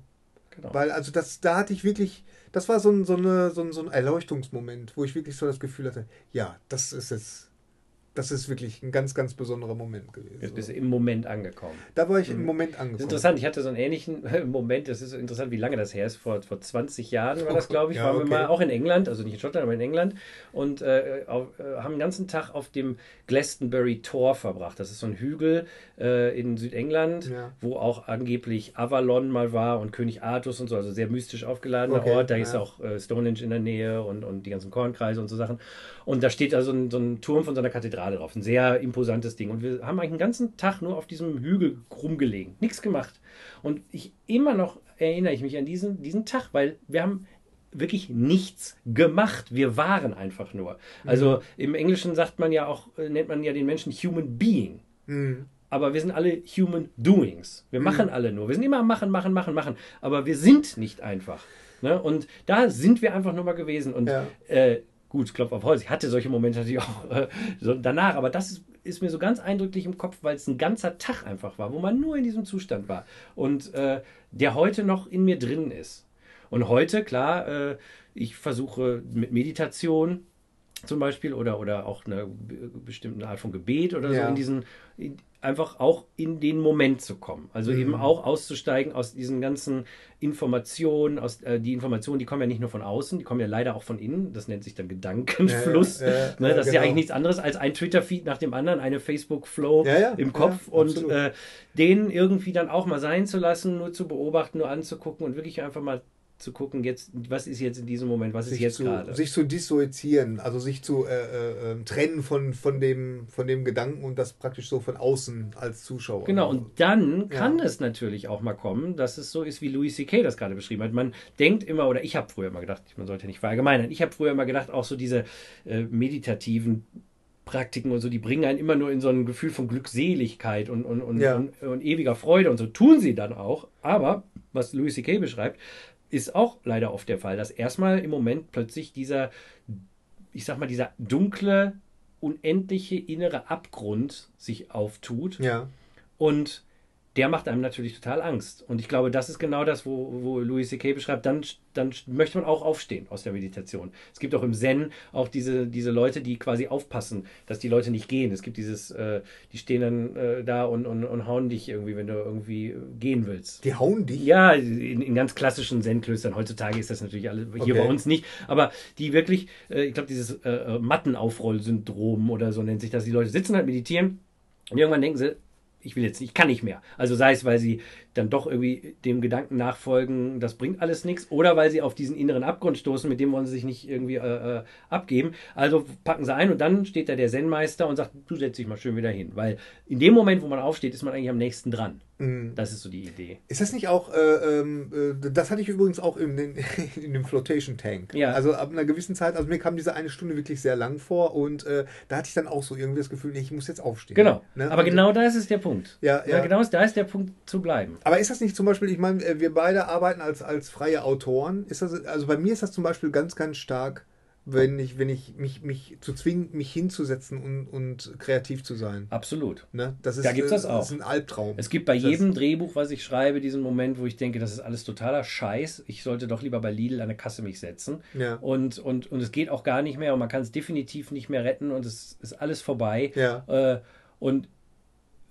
Genau. Weil, also das, da hatte ich wirklich, das war so ein, so, eine, so, ein, so ein Erleuchtungsmoment, wo ich wirklich so das Gefühl hatte, ja, das ist jetzt, das ist wirklich ein ganz, ganz besonderer Moment gewesen. Jetzt bist du im Moment angekommen. da war ich im Moment Das ist angekommen. interessant, ich hatte so einen ähnlichen Moment, das ist so interessant, wie lange das her ist. Vor, vor 20 Jahren war das, glaube ich, Ja, waren okay. wir mal auch in England, also nicht in Schottland, aber in England und äh, auf, äh, haben den ganzen Tag auf dem Glastonbury Tor verbracht. Das ist so ein Hügel äh, in Südengland, Ja. wo auch angeblich Avalon mal war und König Artus und so, also sehr mystisch aufgeladener Okay, Ort. Da ist ja. auch äh, Stonehenge in der Nähe und, und die ganzen Kornkreise und so Sachen. Und da steht also ein, so ein Turm von so einer Kathedrale drauf. Ein sehr imposantes Ding. Und wir haben eigentlich den ganzen Tag nur auf diesem Hügel rumgelegen. Nichts gemacht. Und ich immer noch erinnere ich mich an diesen, diesen Tag, weil wir haben wirklich nichts gemacht. Wir waren einfach nur. Also im Englischen sagt man ja auch, äh, nennt man ja den Menschen Human Being. Mhm. Aber wir sind alle Human Doings. Wir machen alle nur. Wir sind immer am machen, machen, machen, machen. Aber wir sind nicht einfach. Ne? Und da sind wir einfach nur mal gewesen. Und Ja. äh, gut, Klopf auf Holz. Ich hatte solche Momente natürlich auch äh, so danach. Aber das ist, ist mir so ganz eindrücklich im Kopf, weil es ein ganzer Tag einfach war, wo man nur in diesem Zustand war. Und äh, der heute noch in mir drin ist. Und heute, klar, äh, ich versuche mit Meditation zum Beispiel oder, oder auch einer be- bestimmten Art von Gebet oder so Ja. in diesen, in, einfach auch in den Moment zu kommen. Also eben Mhm. auch auszusteigen aus diesen ganzen Informationen, aus äh, die Informationen, die kommen ja nicht nur von außen, die kommen ja leider auch von innen. Das nennt sich dann Gedankenfluss. Ja, ja, ja, ne? Das ist ja genau. eigentlich nichts anderes als ein Twitter-Feed nach dem anderen, eine Facebook-Flow im Kopf und äh, den irgendwie dann auch mal sein zu lassen, nur zu beobachten, nur anzugucken und wirklich einfach mal zu gucken, jetzt, was ist jetzt in diesem Moment, was ist sich, jetzt zu, gerade. sich zu dissoziieren, also sich zu äh, äh, äh, trennen von, von, dem, von dem Gedanken und das praktisch so von außen als Zuschauer. Genau, und dann kann Ja. es natürlich auch mal kommen, dass es so ist, wie Louis C.K. das gerade beschrieben hat. Man denkt immer, oder ich habe früher mal gedacht, man sollte nicht verallgemeinern, ich habe früher mal gedacht, auch so diese äh, meditativen Praktiken und so, die bringen einen immer nur in so ein Gefühl von Glückseligkeit und, und, und, Ja. und, und ewiger Freude und so. Tun sie dann auch, aber was Louis C.K. beschreibt, ist auch leider oft der Fall, dass erstmal im Moment plötzlich dieser, ich sag mal, dieser dunkle, unendliche innere Abgrund sich auftut. Ja, und der macht einem natürlich total Angst. Und ich glaube, das ist genau das, wo, wo Louis C.K. beschreibt, dann, dann möchte man auch aufstehen aus der Meditation. Es gibt auch im Zen auch diese, diese Leute, die quasi aufpassen, dass die Leute nicht gehen. Es gibt dieses, äh, die stehen dann äh, da und, und, und hauen dich irgendwie, wenn du irgendwie gehen willst. Die hauen dich. Ja, in, in ganz klassischen Zen-Klöstern. Heutzutage ist das natürlich alle, hier Okay. bei uns nicht. Aber die wirklich, äh, ich glaube, dieses äh, äh, Mattenaufrollsyndrom oder so nennt sich das. Die Leute sitzen halt, meditieren und irgendwann denken sie, ich will jetzt nicht, ich kann nicht mehr. Also sei es, weil sie dann doch irgendwie dem Gedanken nachfolgen, das bringt alles nichts, oder weil sie auf diesen inneren Abgrund stoßen, mit dem wollen sie sich nicht irgendwie äh, äh, abgeben. Also packen sie ein und dann steht da der Zen-Meister und sagt, du setz dich mal schön wieder hin. Weil in dem Moment, wo man aufsteht, ist man eigentlich am nächsten dran. Das ist so die Idee. Ist das nicht auch, äh, ähm, äh, das hatte ich übrigens auch in, den, in dem Flotation Tank. Ja. Also ab einer gewissen Zeit, also mir kam diese eine Stunde wirklich sehr lang vor und äh, da hatte ich dann auch so irgendwie das Gefühl, nee, ich muss jetzt aufstehen. Genau. Ne? Aber Also- genau da ist es der Punkt. Ja, ja. genau da ist der Punkt zu bleiben. Aber ist das nicht zum Beispiel, ich meine, äh, wir beide arbeiten als, als freie Autoren. Ist das, also bei mir ist das zum Beispiel ganz, ganz stark, wenn ich, wenn ich mich, mich zu zwingen, mich hinzusetzen und, und kreativ zu sein. Absolut. Ne? Das ist, Da gibt's das äh, auch. Das ist ein Albtraum. Es gibt bei Das- jedem Drehbuch, was ich schreibe, diesen Moment, wo ich denke, das ist alles totaler Scheiß. Ich sollte doch lieber bei Lidl an der Kasse mich setzen. Ja. Und, und, und es geht auch gar nicht mehr und man kann es definitiv nicht mehr retten und es ist alles vorbei. Ja. Äh, und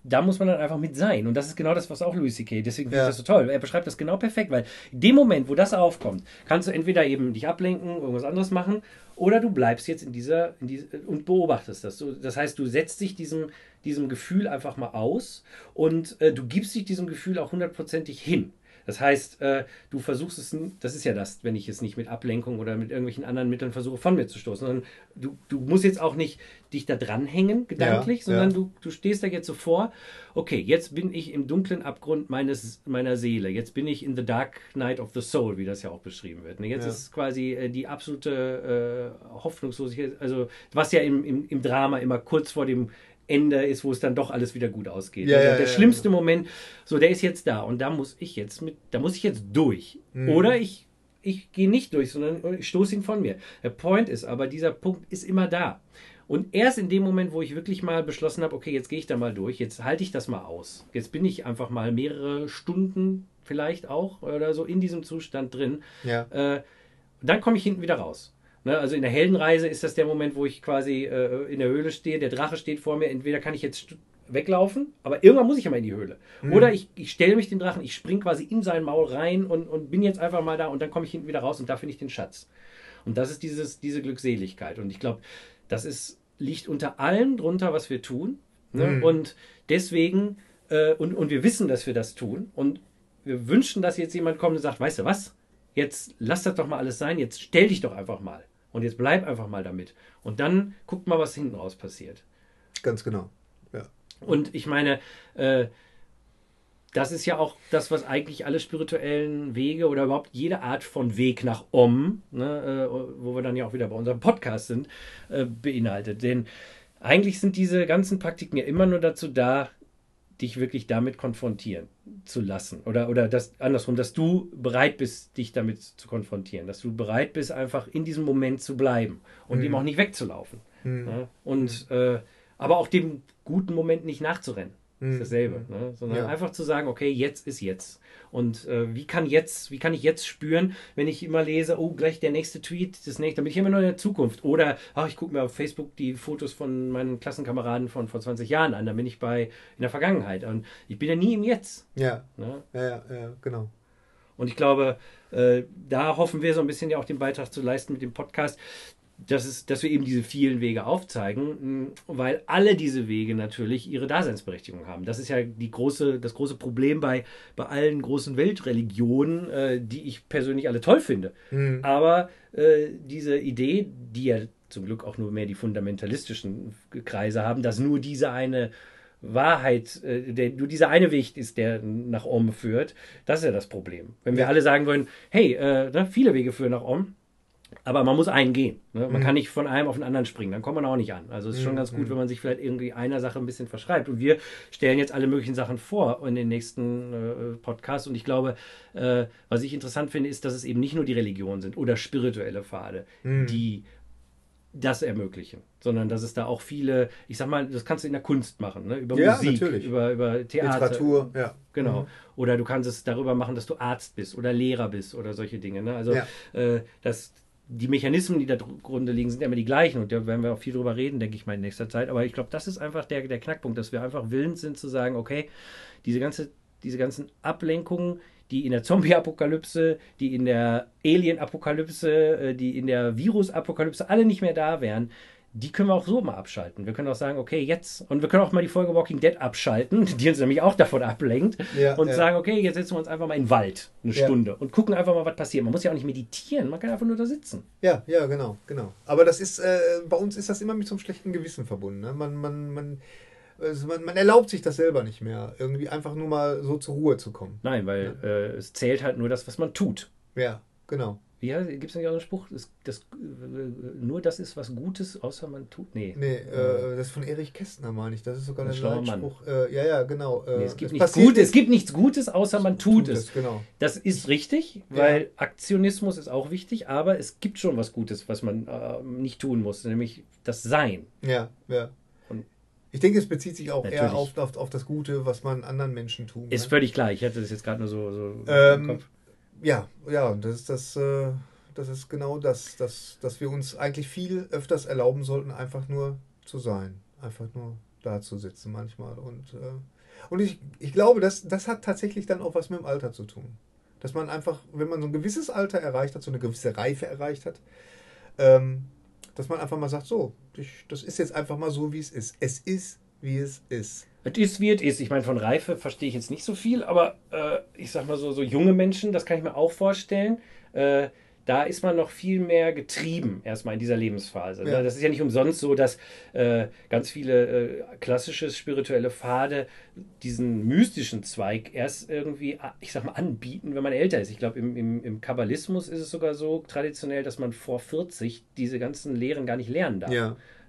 da muss man dann einfach mit sein. Und das ist genau das, was auch Louis C.K. Deswegen finde Ja. ich das so toll. Er beschreibt das genau perfekt, weil in dem Moment, wo das aufkommt, kannst du entweder eben dich ablenken, irgendwas anderes machen, oder du bleibst jetzt in dieser, in diese, und beobachtest das. Das heißt, du setzt dich diesem, diesem Gefühl einfach mal aus und äh, du gibst dich diesem Gefühl auch hundertprozentig hin. Das heißt, äh, du versuchst es, das ist ja das, wenn ich es nicht mit Ablenkung oder mit irgendwelchen anderen Mitteln versuche, von mir zu stoßen, sondern du, du musst jetzt auch nicht dich da dranhängen, gedanklich, Ja, sondern ja. du, du stehst da jetzt so vor, okay, jetzt bin ich im dunklen Abgrund meines, meiner Seele, jetzt bin ich in the dark night of the soul, wie das ja auch beschrieben wird. ne? Jetzt Ja. ist quasi äh, die absolute äh, Hoffnungslosigkeit, also was ja im, im, im Drama immer kurz vor dem Ende ist, wo es dann doch alles wieder gut ausgeht. Ja, also ja, der ja, schlimmste Moment, so der ist jetzt da und da muss ich jetzt mit, da muss ich jetzt durch. Mhm. Oder ich, ich gehe nicht durch, sondern ich stoße ihn von mir. Der Point ist aber, dieser Punkt ist immer da. Und erst in dem Moment, wo ich wirklich mal beschlossen habe, okay, jetzt gehe ich da mal durch, jetzt halte ich das mal aus. Jetzt bin ich einfach mal mehrere Stunden vielleicht auch oder so in diesem Zustand drin. Ja. Äh, dann komme ich hinten wieder raus. Ne, also in der Heldenreise ist das der Moment, wo ich quasi äh, in der Höhle stehe, der Drache steht vor mir. Entweder kann ich jetzt weglaufen, aber irgendwann muss ich ja mal in die Höhle. Oder ich, ich stelle mich den Drachen, ich spring quasi in sein Maul rein und, und bin jetzt einfach mal da und dann komme ich hinten wieder raus und da finde ich den Schatz. Und das ist dieses, diese Glückseligkeit. Und ich glaube, das ist, liegt unter allem drunter, was wir tun. Ne? Und deswegen, äh, und, und wir wissen, dass wir das tun. Und wir wünschen, dass jetzt jemand kommt und sagt, weißt du was? Jetzt lass das doch mal alles sein, jetzt stell dich doch einfach mal. Und jetzt bleib einfach mal damit. Und dann guck mal, was hinten raus passiert. Ganz genau. Ja. Und ich meine, äh, das ist ja auch das, was eigentlich alle spirituellen Wege oder überhaupt jede Art von Weg nach Om, ne, äh, wo wir dann ja auch wieder bei unserem Podcast sind, äh, beinhaltet. Denn eigentlich sind diese ganzen Praktiken ja immer nur dazu da, dich wirklich damit konfrontieren zu lassen. Oder, oder das andersrum, dass du bereit bist, dich damit zu konfrontieren. Dass du bereit bist, einfach in diesem Moment zu bleiben und ihm auch nicht wegzulaufen. Ne? Und äh, aber auch dem guten Moment nicht nachzurennen. Das ist dasselbe. Ne? Sondern Ja. einfach zu sagen, okay, jetzt ist jetzt. Und äh, wie kann jetzt, wie kann ich jetzt spüren, wenn ich immer lese, oh, gleich der nächste Tweet, das nächste, dann bin ich immer noch in der Zukunft. Oder ach, ich gucke mir auf Facebook die Fotos von meinen Klassenkameraden von vor 20 Jahren an, dann bin ich bei in der Vergangenheit. Und ich bin ja nie im Jetzt. Ja. Ne? Ja, ja, ja, genau. Und ich glaube, äh, da hoffen wir so ein bisschen ja auch den Beitrag zu leisten mit dem Podcast, dass, es, dass wir eben diese vielen Wege aufzeigen, mh, weil alle diese Wege natürlich ihre Daseinsberechtigung haben. Das ist ja die große, das große Problem bei, bei allen großen Weltreligionen, äh, die ich persönlich alle toll finde. Aber äh, diese Idee, die ja zum Glück auch nur mehr die fundamentalistischen Kreise haben, dass nur diese eine Wahrheit, äh, der, nur dieser eine Weg ist, der nach Om führt, das ist ja das Problem. Wenn wir alle sagen wollen, hey, äh, ne, viele Wege führen nach Om, aber man muss einen gehen. Ne? Man kann nicht von einem auf den anderen springen, dann kommt man auch nicht an. Also es ist schon ganz gut, wenn man sich vielleicht irgendwie einer Sache ein bisschen verschreibt. Und wir stellen jetzt alle möglichen Sachen vor in den nächsten äh, Podcasts. Und ich glaube, äh, was ich interessant finde, ist, dass es eben nicht nur die Religionen sind oder spirituelle Pfade, die das ermöglichen, sondern dass es da auch viele, ich sag mal, das kannst du in der Kunst machen, ne? über Ja, Musik, natürlich. über, über Theater. Literatur, ja. Genau. Mhm. Oder du kannst es darüber machen, dass du Arzt bist oder Lehrer bist oder solche Dinge. Ne? Also Ja. äh, das, die Mechanismen, die da drunter liegen, sind immer die gleichen und da werden wir auch viel drüber reden, denke ich mal, in nächster Zeit. Aber ich glaube, das ist einfach der, der Knackpunkt, dass wir einfach willens sind zu sagen, okay, diese, ganze, diese ganzen Ablenkungen, die in der Zombie-Apokalypse, die in der Alien-Apokalypse, äh, die in der Virus-Apokalypse alle nicht mehr da wären, die können wir auch so mal abschalten. Wir können auch sagen, okay, jetzt, und wir können auch mal die Folge Walking Dead abschalten, die uns nämlich auch davon ablenkt, Ja, und ja. sagen, okay, jetzt setzen wir uns einfach mal in den Wald eine Ja. Stunde und gucken einfach mal, was passiert. Man muss ja auch nicht meditieren, man kann einfach nur da sitzen. Ja, ja, genau, genau. Aber das ist, äh, bei uns ist das immer mit so einem schlechten Gewissen verbunden. Ne? Man, man, man, also man, man erlaubt sich das selber nicht mehr, irgendwie einfach nur mal so zur Ruhe zu kommen. Nein, weil äh, es zählt halt nur das, was man tut. Ja, genau. Wie gibt es nicht auch einen Spruch? Das, das, äh, nur das ist was Gutes, außer man tut. Nee. Nee, äh, das ist von Erich Kästner, meine ich. Das ist sogar Ein. Leitspruch. Äh, ja, ja, genau. Äh, Nee, es, gibt es nichts Gutes, es ist- gibt nichts Gutes, außer man tut, tut es. es, genau. Das ist richtig, weil Aktionismus ist auch wichtig, aber es gibt schon was Gutes, was man äh, nicht tun muss, nämlich das Sein. Ja, ja. Ich denke, es bezieht sich auch eher Natürlich. auf, auf, auf das Gute, was man anderen Menschen tun Ist kann. völlig klar. Ich hatte das jetzt gerade nur so, so Ähm, im Kopf. Ja, ja, das ist das, äh, das ist genau das, dass, dass wir uns eigentlich viel öfters erlauben sollten, einfach nur zu sein. Einfach nur da zu sitzen manchmal. Und, äh, und ich, ich glaube, das, das hat tatsächlich dann auch was mit dem Alter zu tun. Dass man einfach, wenn man so ein gewisses Alter erreicht hat, so eine gewisse Reife erreicht hat, ähm, dass man einfach mal sagt, so, ich, das ist jetzt einfach mal so, wie es ist. Es ist, wie es ist. Es ist, wie es ist. Ich meine, von Reife verstehe ich jetzt nicht so viel, aber äh, ich sag mal so, so junge Menschen, das kann ich mir auch vorstellen. Äh, da ist man noch viel mehr getrieben, erstmal in dieser Lebensphase. Ja. Ne? Das ist ja nicht umsonst so, dass äh, ganz viele äh, klassische spirituelle Pfade diesen mystischen Zweig erst irgendwie, ah, ich sag mal, anbieten, wenn man älter ist. Ich glaube, im, im, im Kabbalismus ist es sogar so traditionell, dass man vor 40 diese ganzen Lehren gar nicht lernen darf.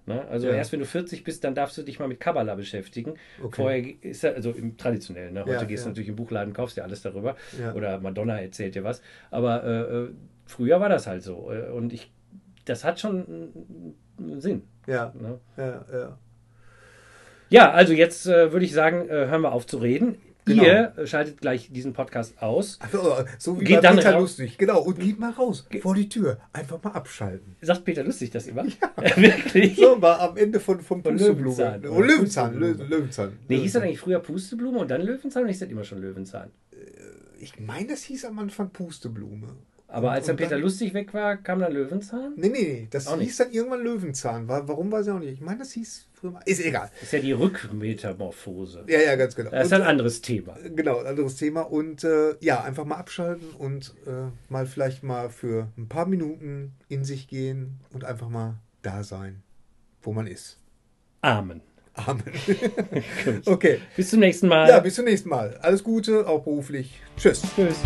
Ne? Also Ja. erst wenn du 40 bist, dann darfst du dich mal mit Kabbala beschäftigen. Okay. Vorher ist ja, also im traditionellen, ne? heute Ja, gehst du natürlich im Buchladen, kaufst dir alles darüber. Oder Madonna erzählt dir was. Aber äh, äh, früher war das halt so. Äh, Und ich, das hat schon einen Sinn. Ja, Ne? ja, ja. Ja, also jetzt äh, würde ich sagen, äh, hören wir auf zu reden. Genau. Ihr äh, schaltet gleich diesen Podcast aus. So wie Geht dann Peter raus. Lustig. Genau, und geht mal raus, vor die Tür. Einfach mal abschalten. Sagt Peter Lustig das immer? Wirklich? So, war am Ende von, von Pusteblume. Löwenzahn. Oh, Löwenzahn, Lö Pusteblume. Löwenzahn. Nee, hieß das Löwenzahn. eigentlich früher Pusteblume und dann Löwenzahn oder hieß das immer schon Löwenzahn? Ich meine, das hieß am Anfang Pusteblume. Aber Und- als dann Peter dann- Lustig weg war, kam dann Löwenzahn? Nee, nee, nee, das Auch hieß nicht. dann irgendwann Löwenzahn. War, warum weiß ich auch nicht. Ich meine, das hieß mal. Ist egal. Ist ja die Rückmetamorphose. Ja, ja, ganz genau. Das ist Und, ein anderes Thema. äh, genau, anderes Thema. Und äh, ja, einfach mal abschalten und äh, mal vielleicht mal für ein paar Minuten in sich gehen und einfach mal da sein, wo man ist. Amen. Amen. Okay. Bis zum nächsten Mal. Ja, bis zum nächsten Mal. Alles Gute, auch beruflich. Tschüss. Tschüss.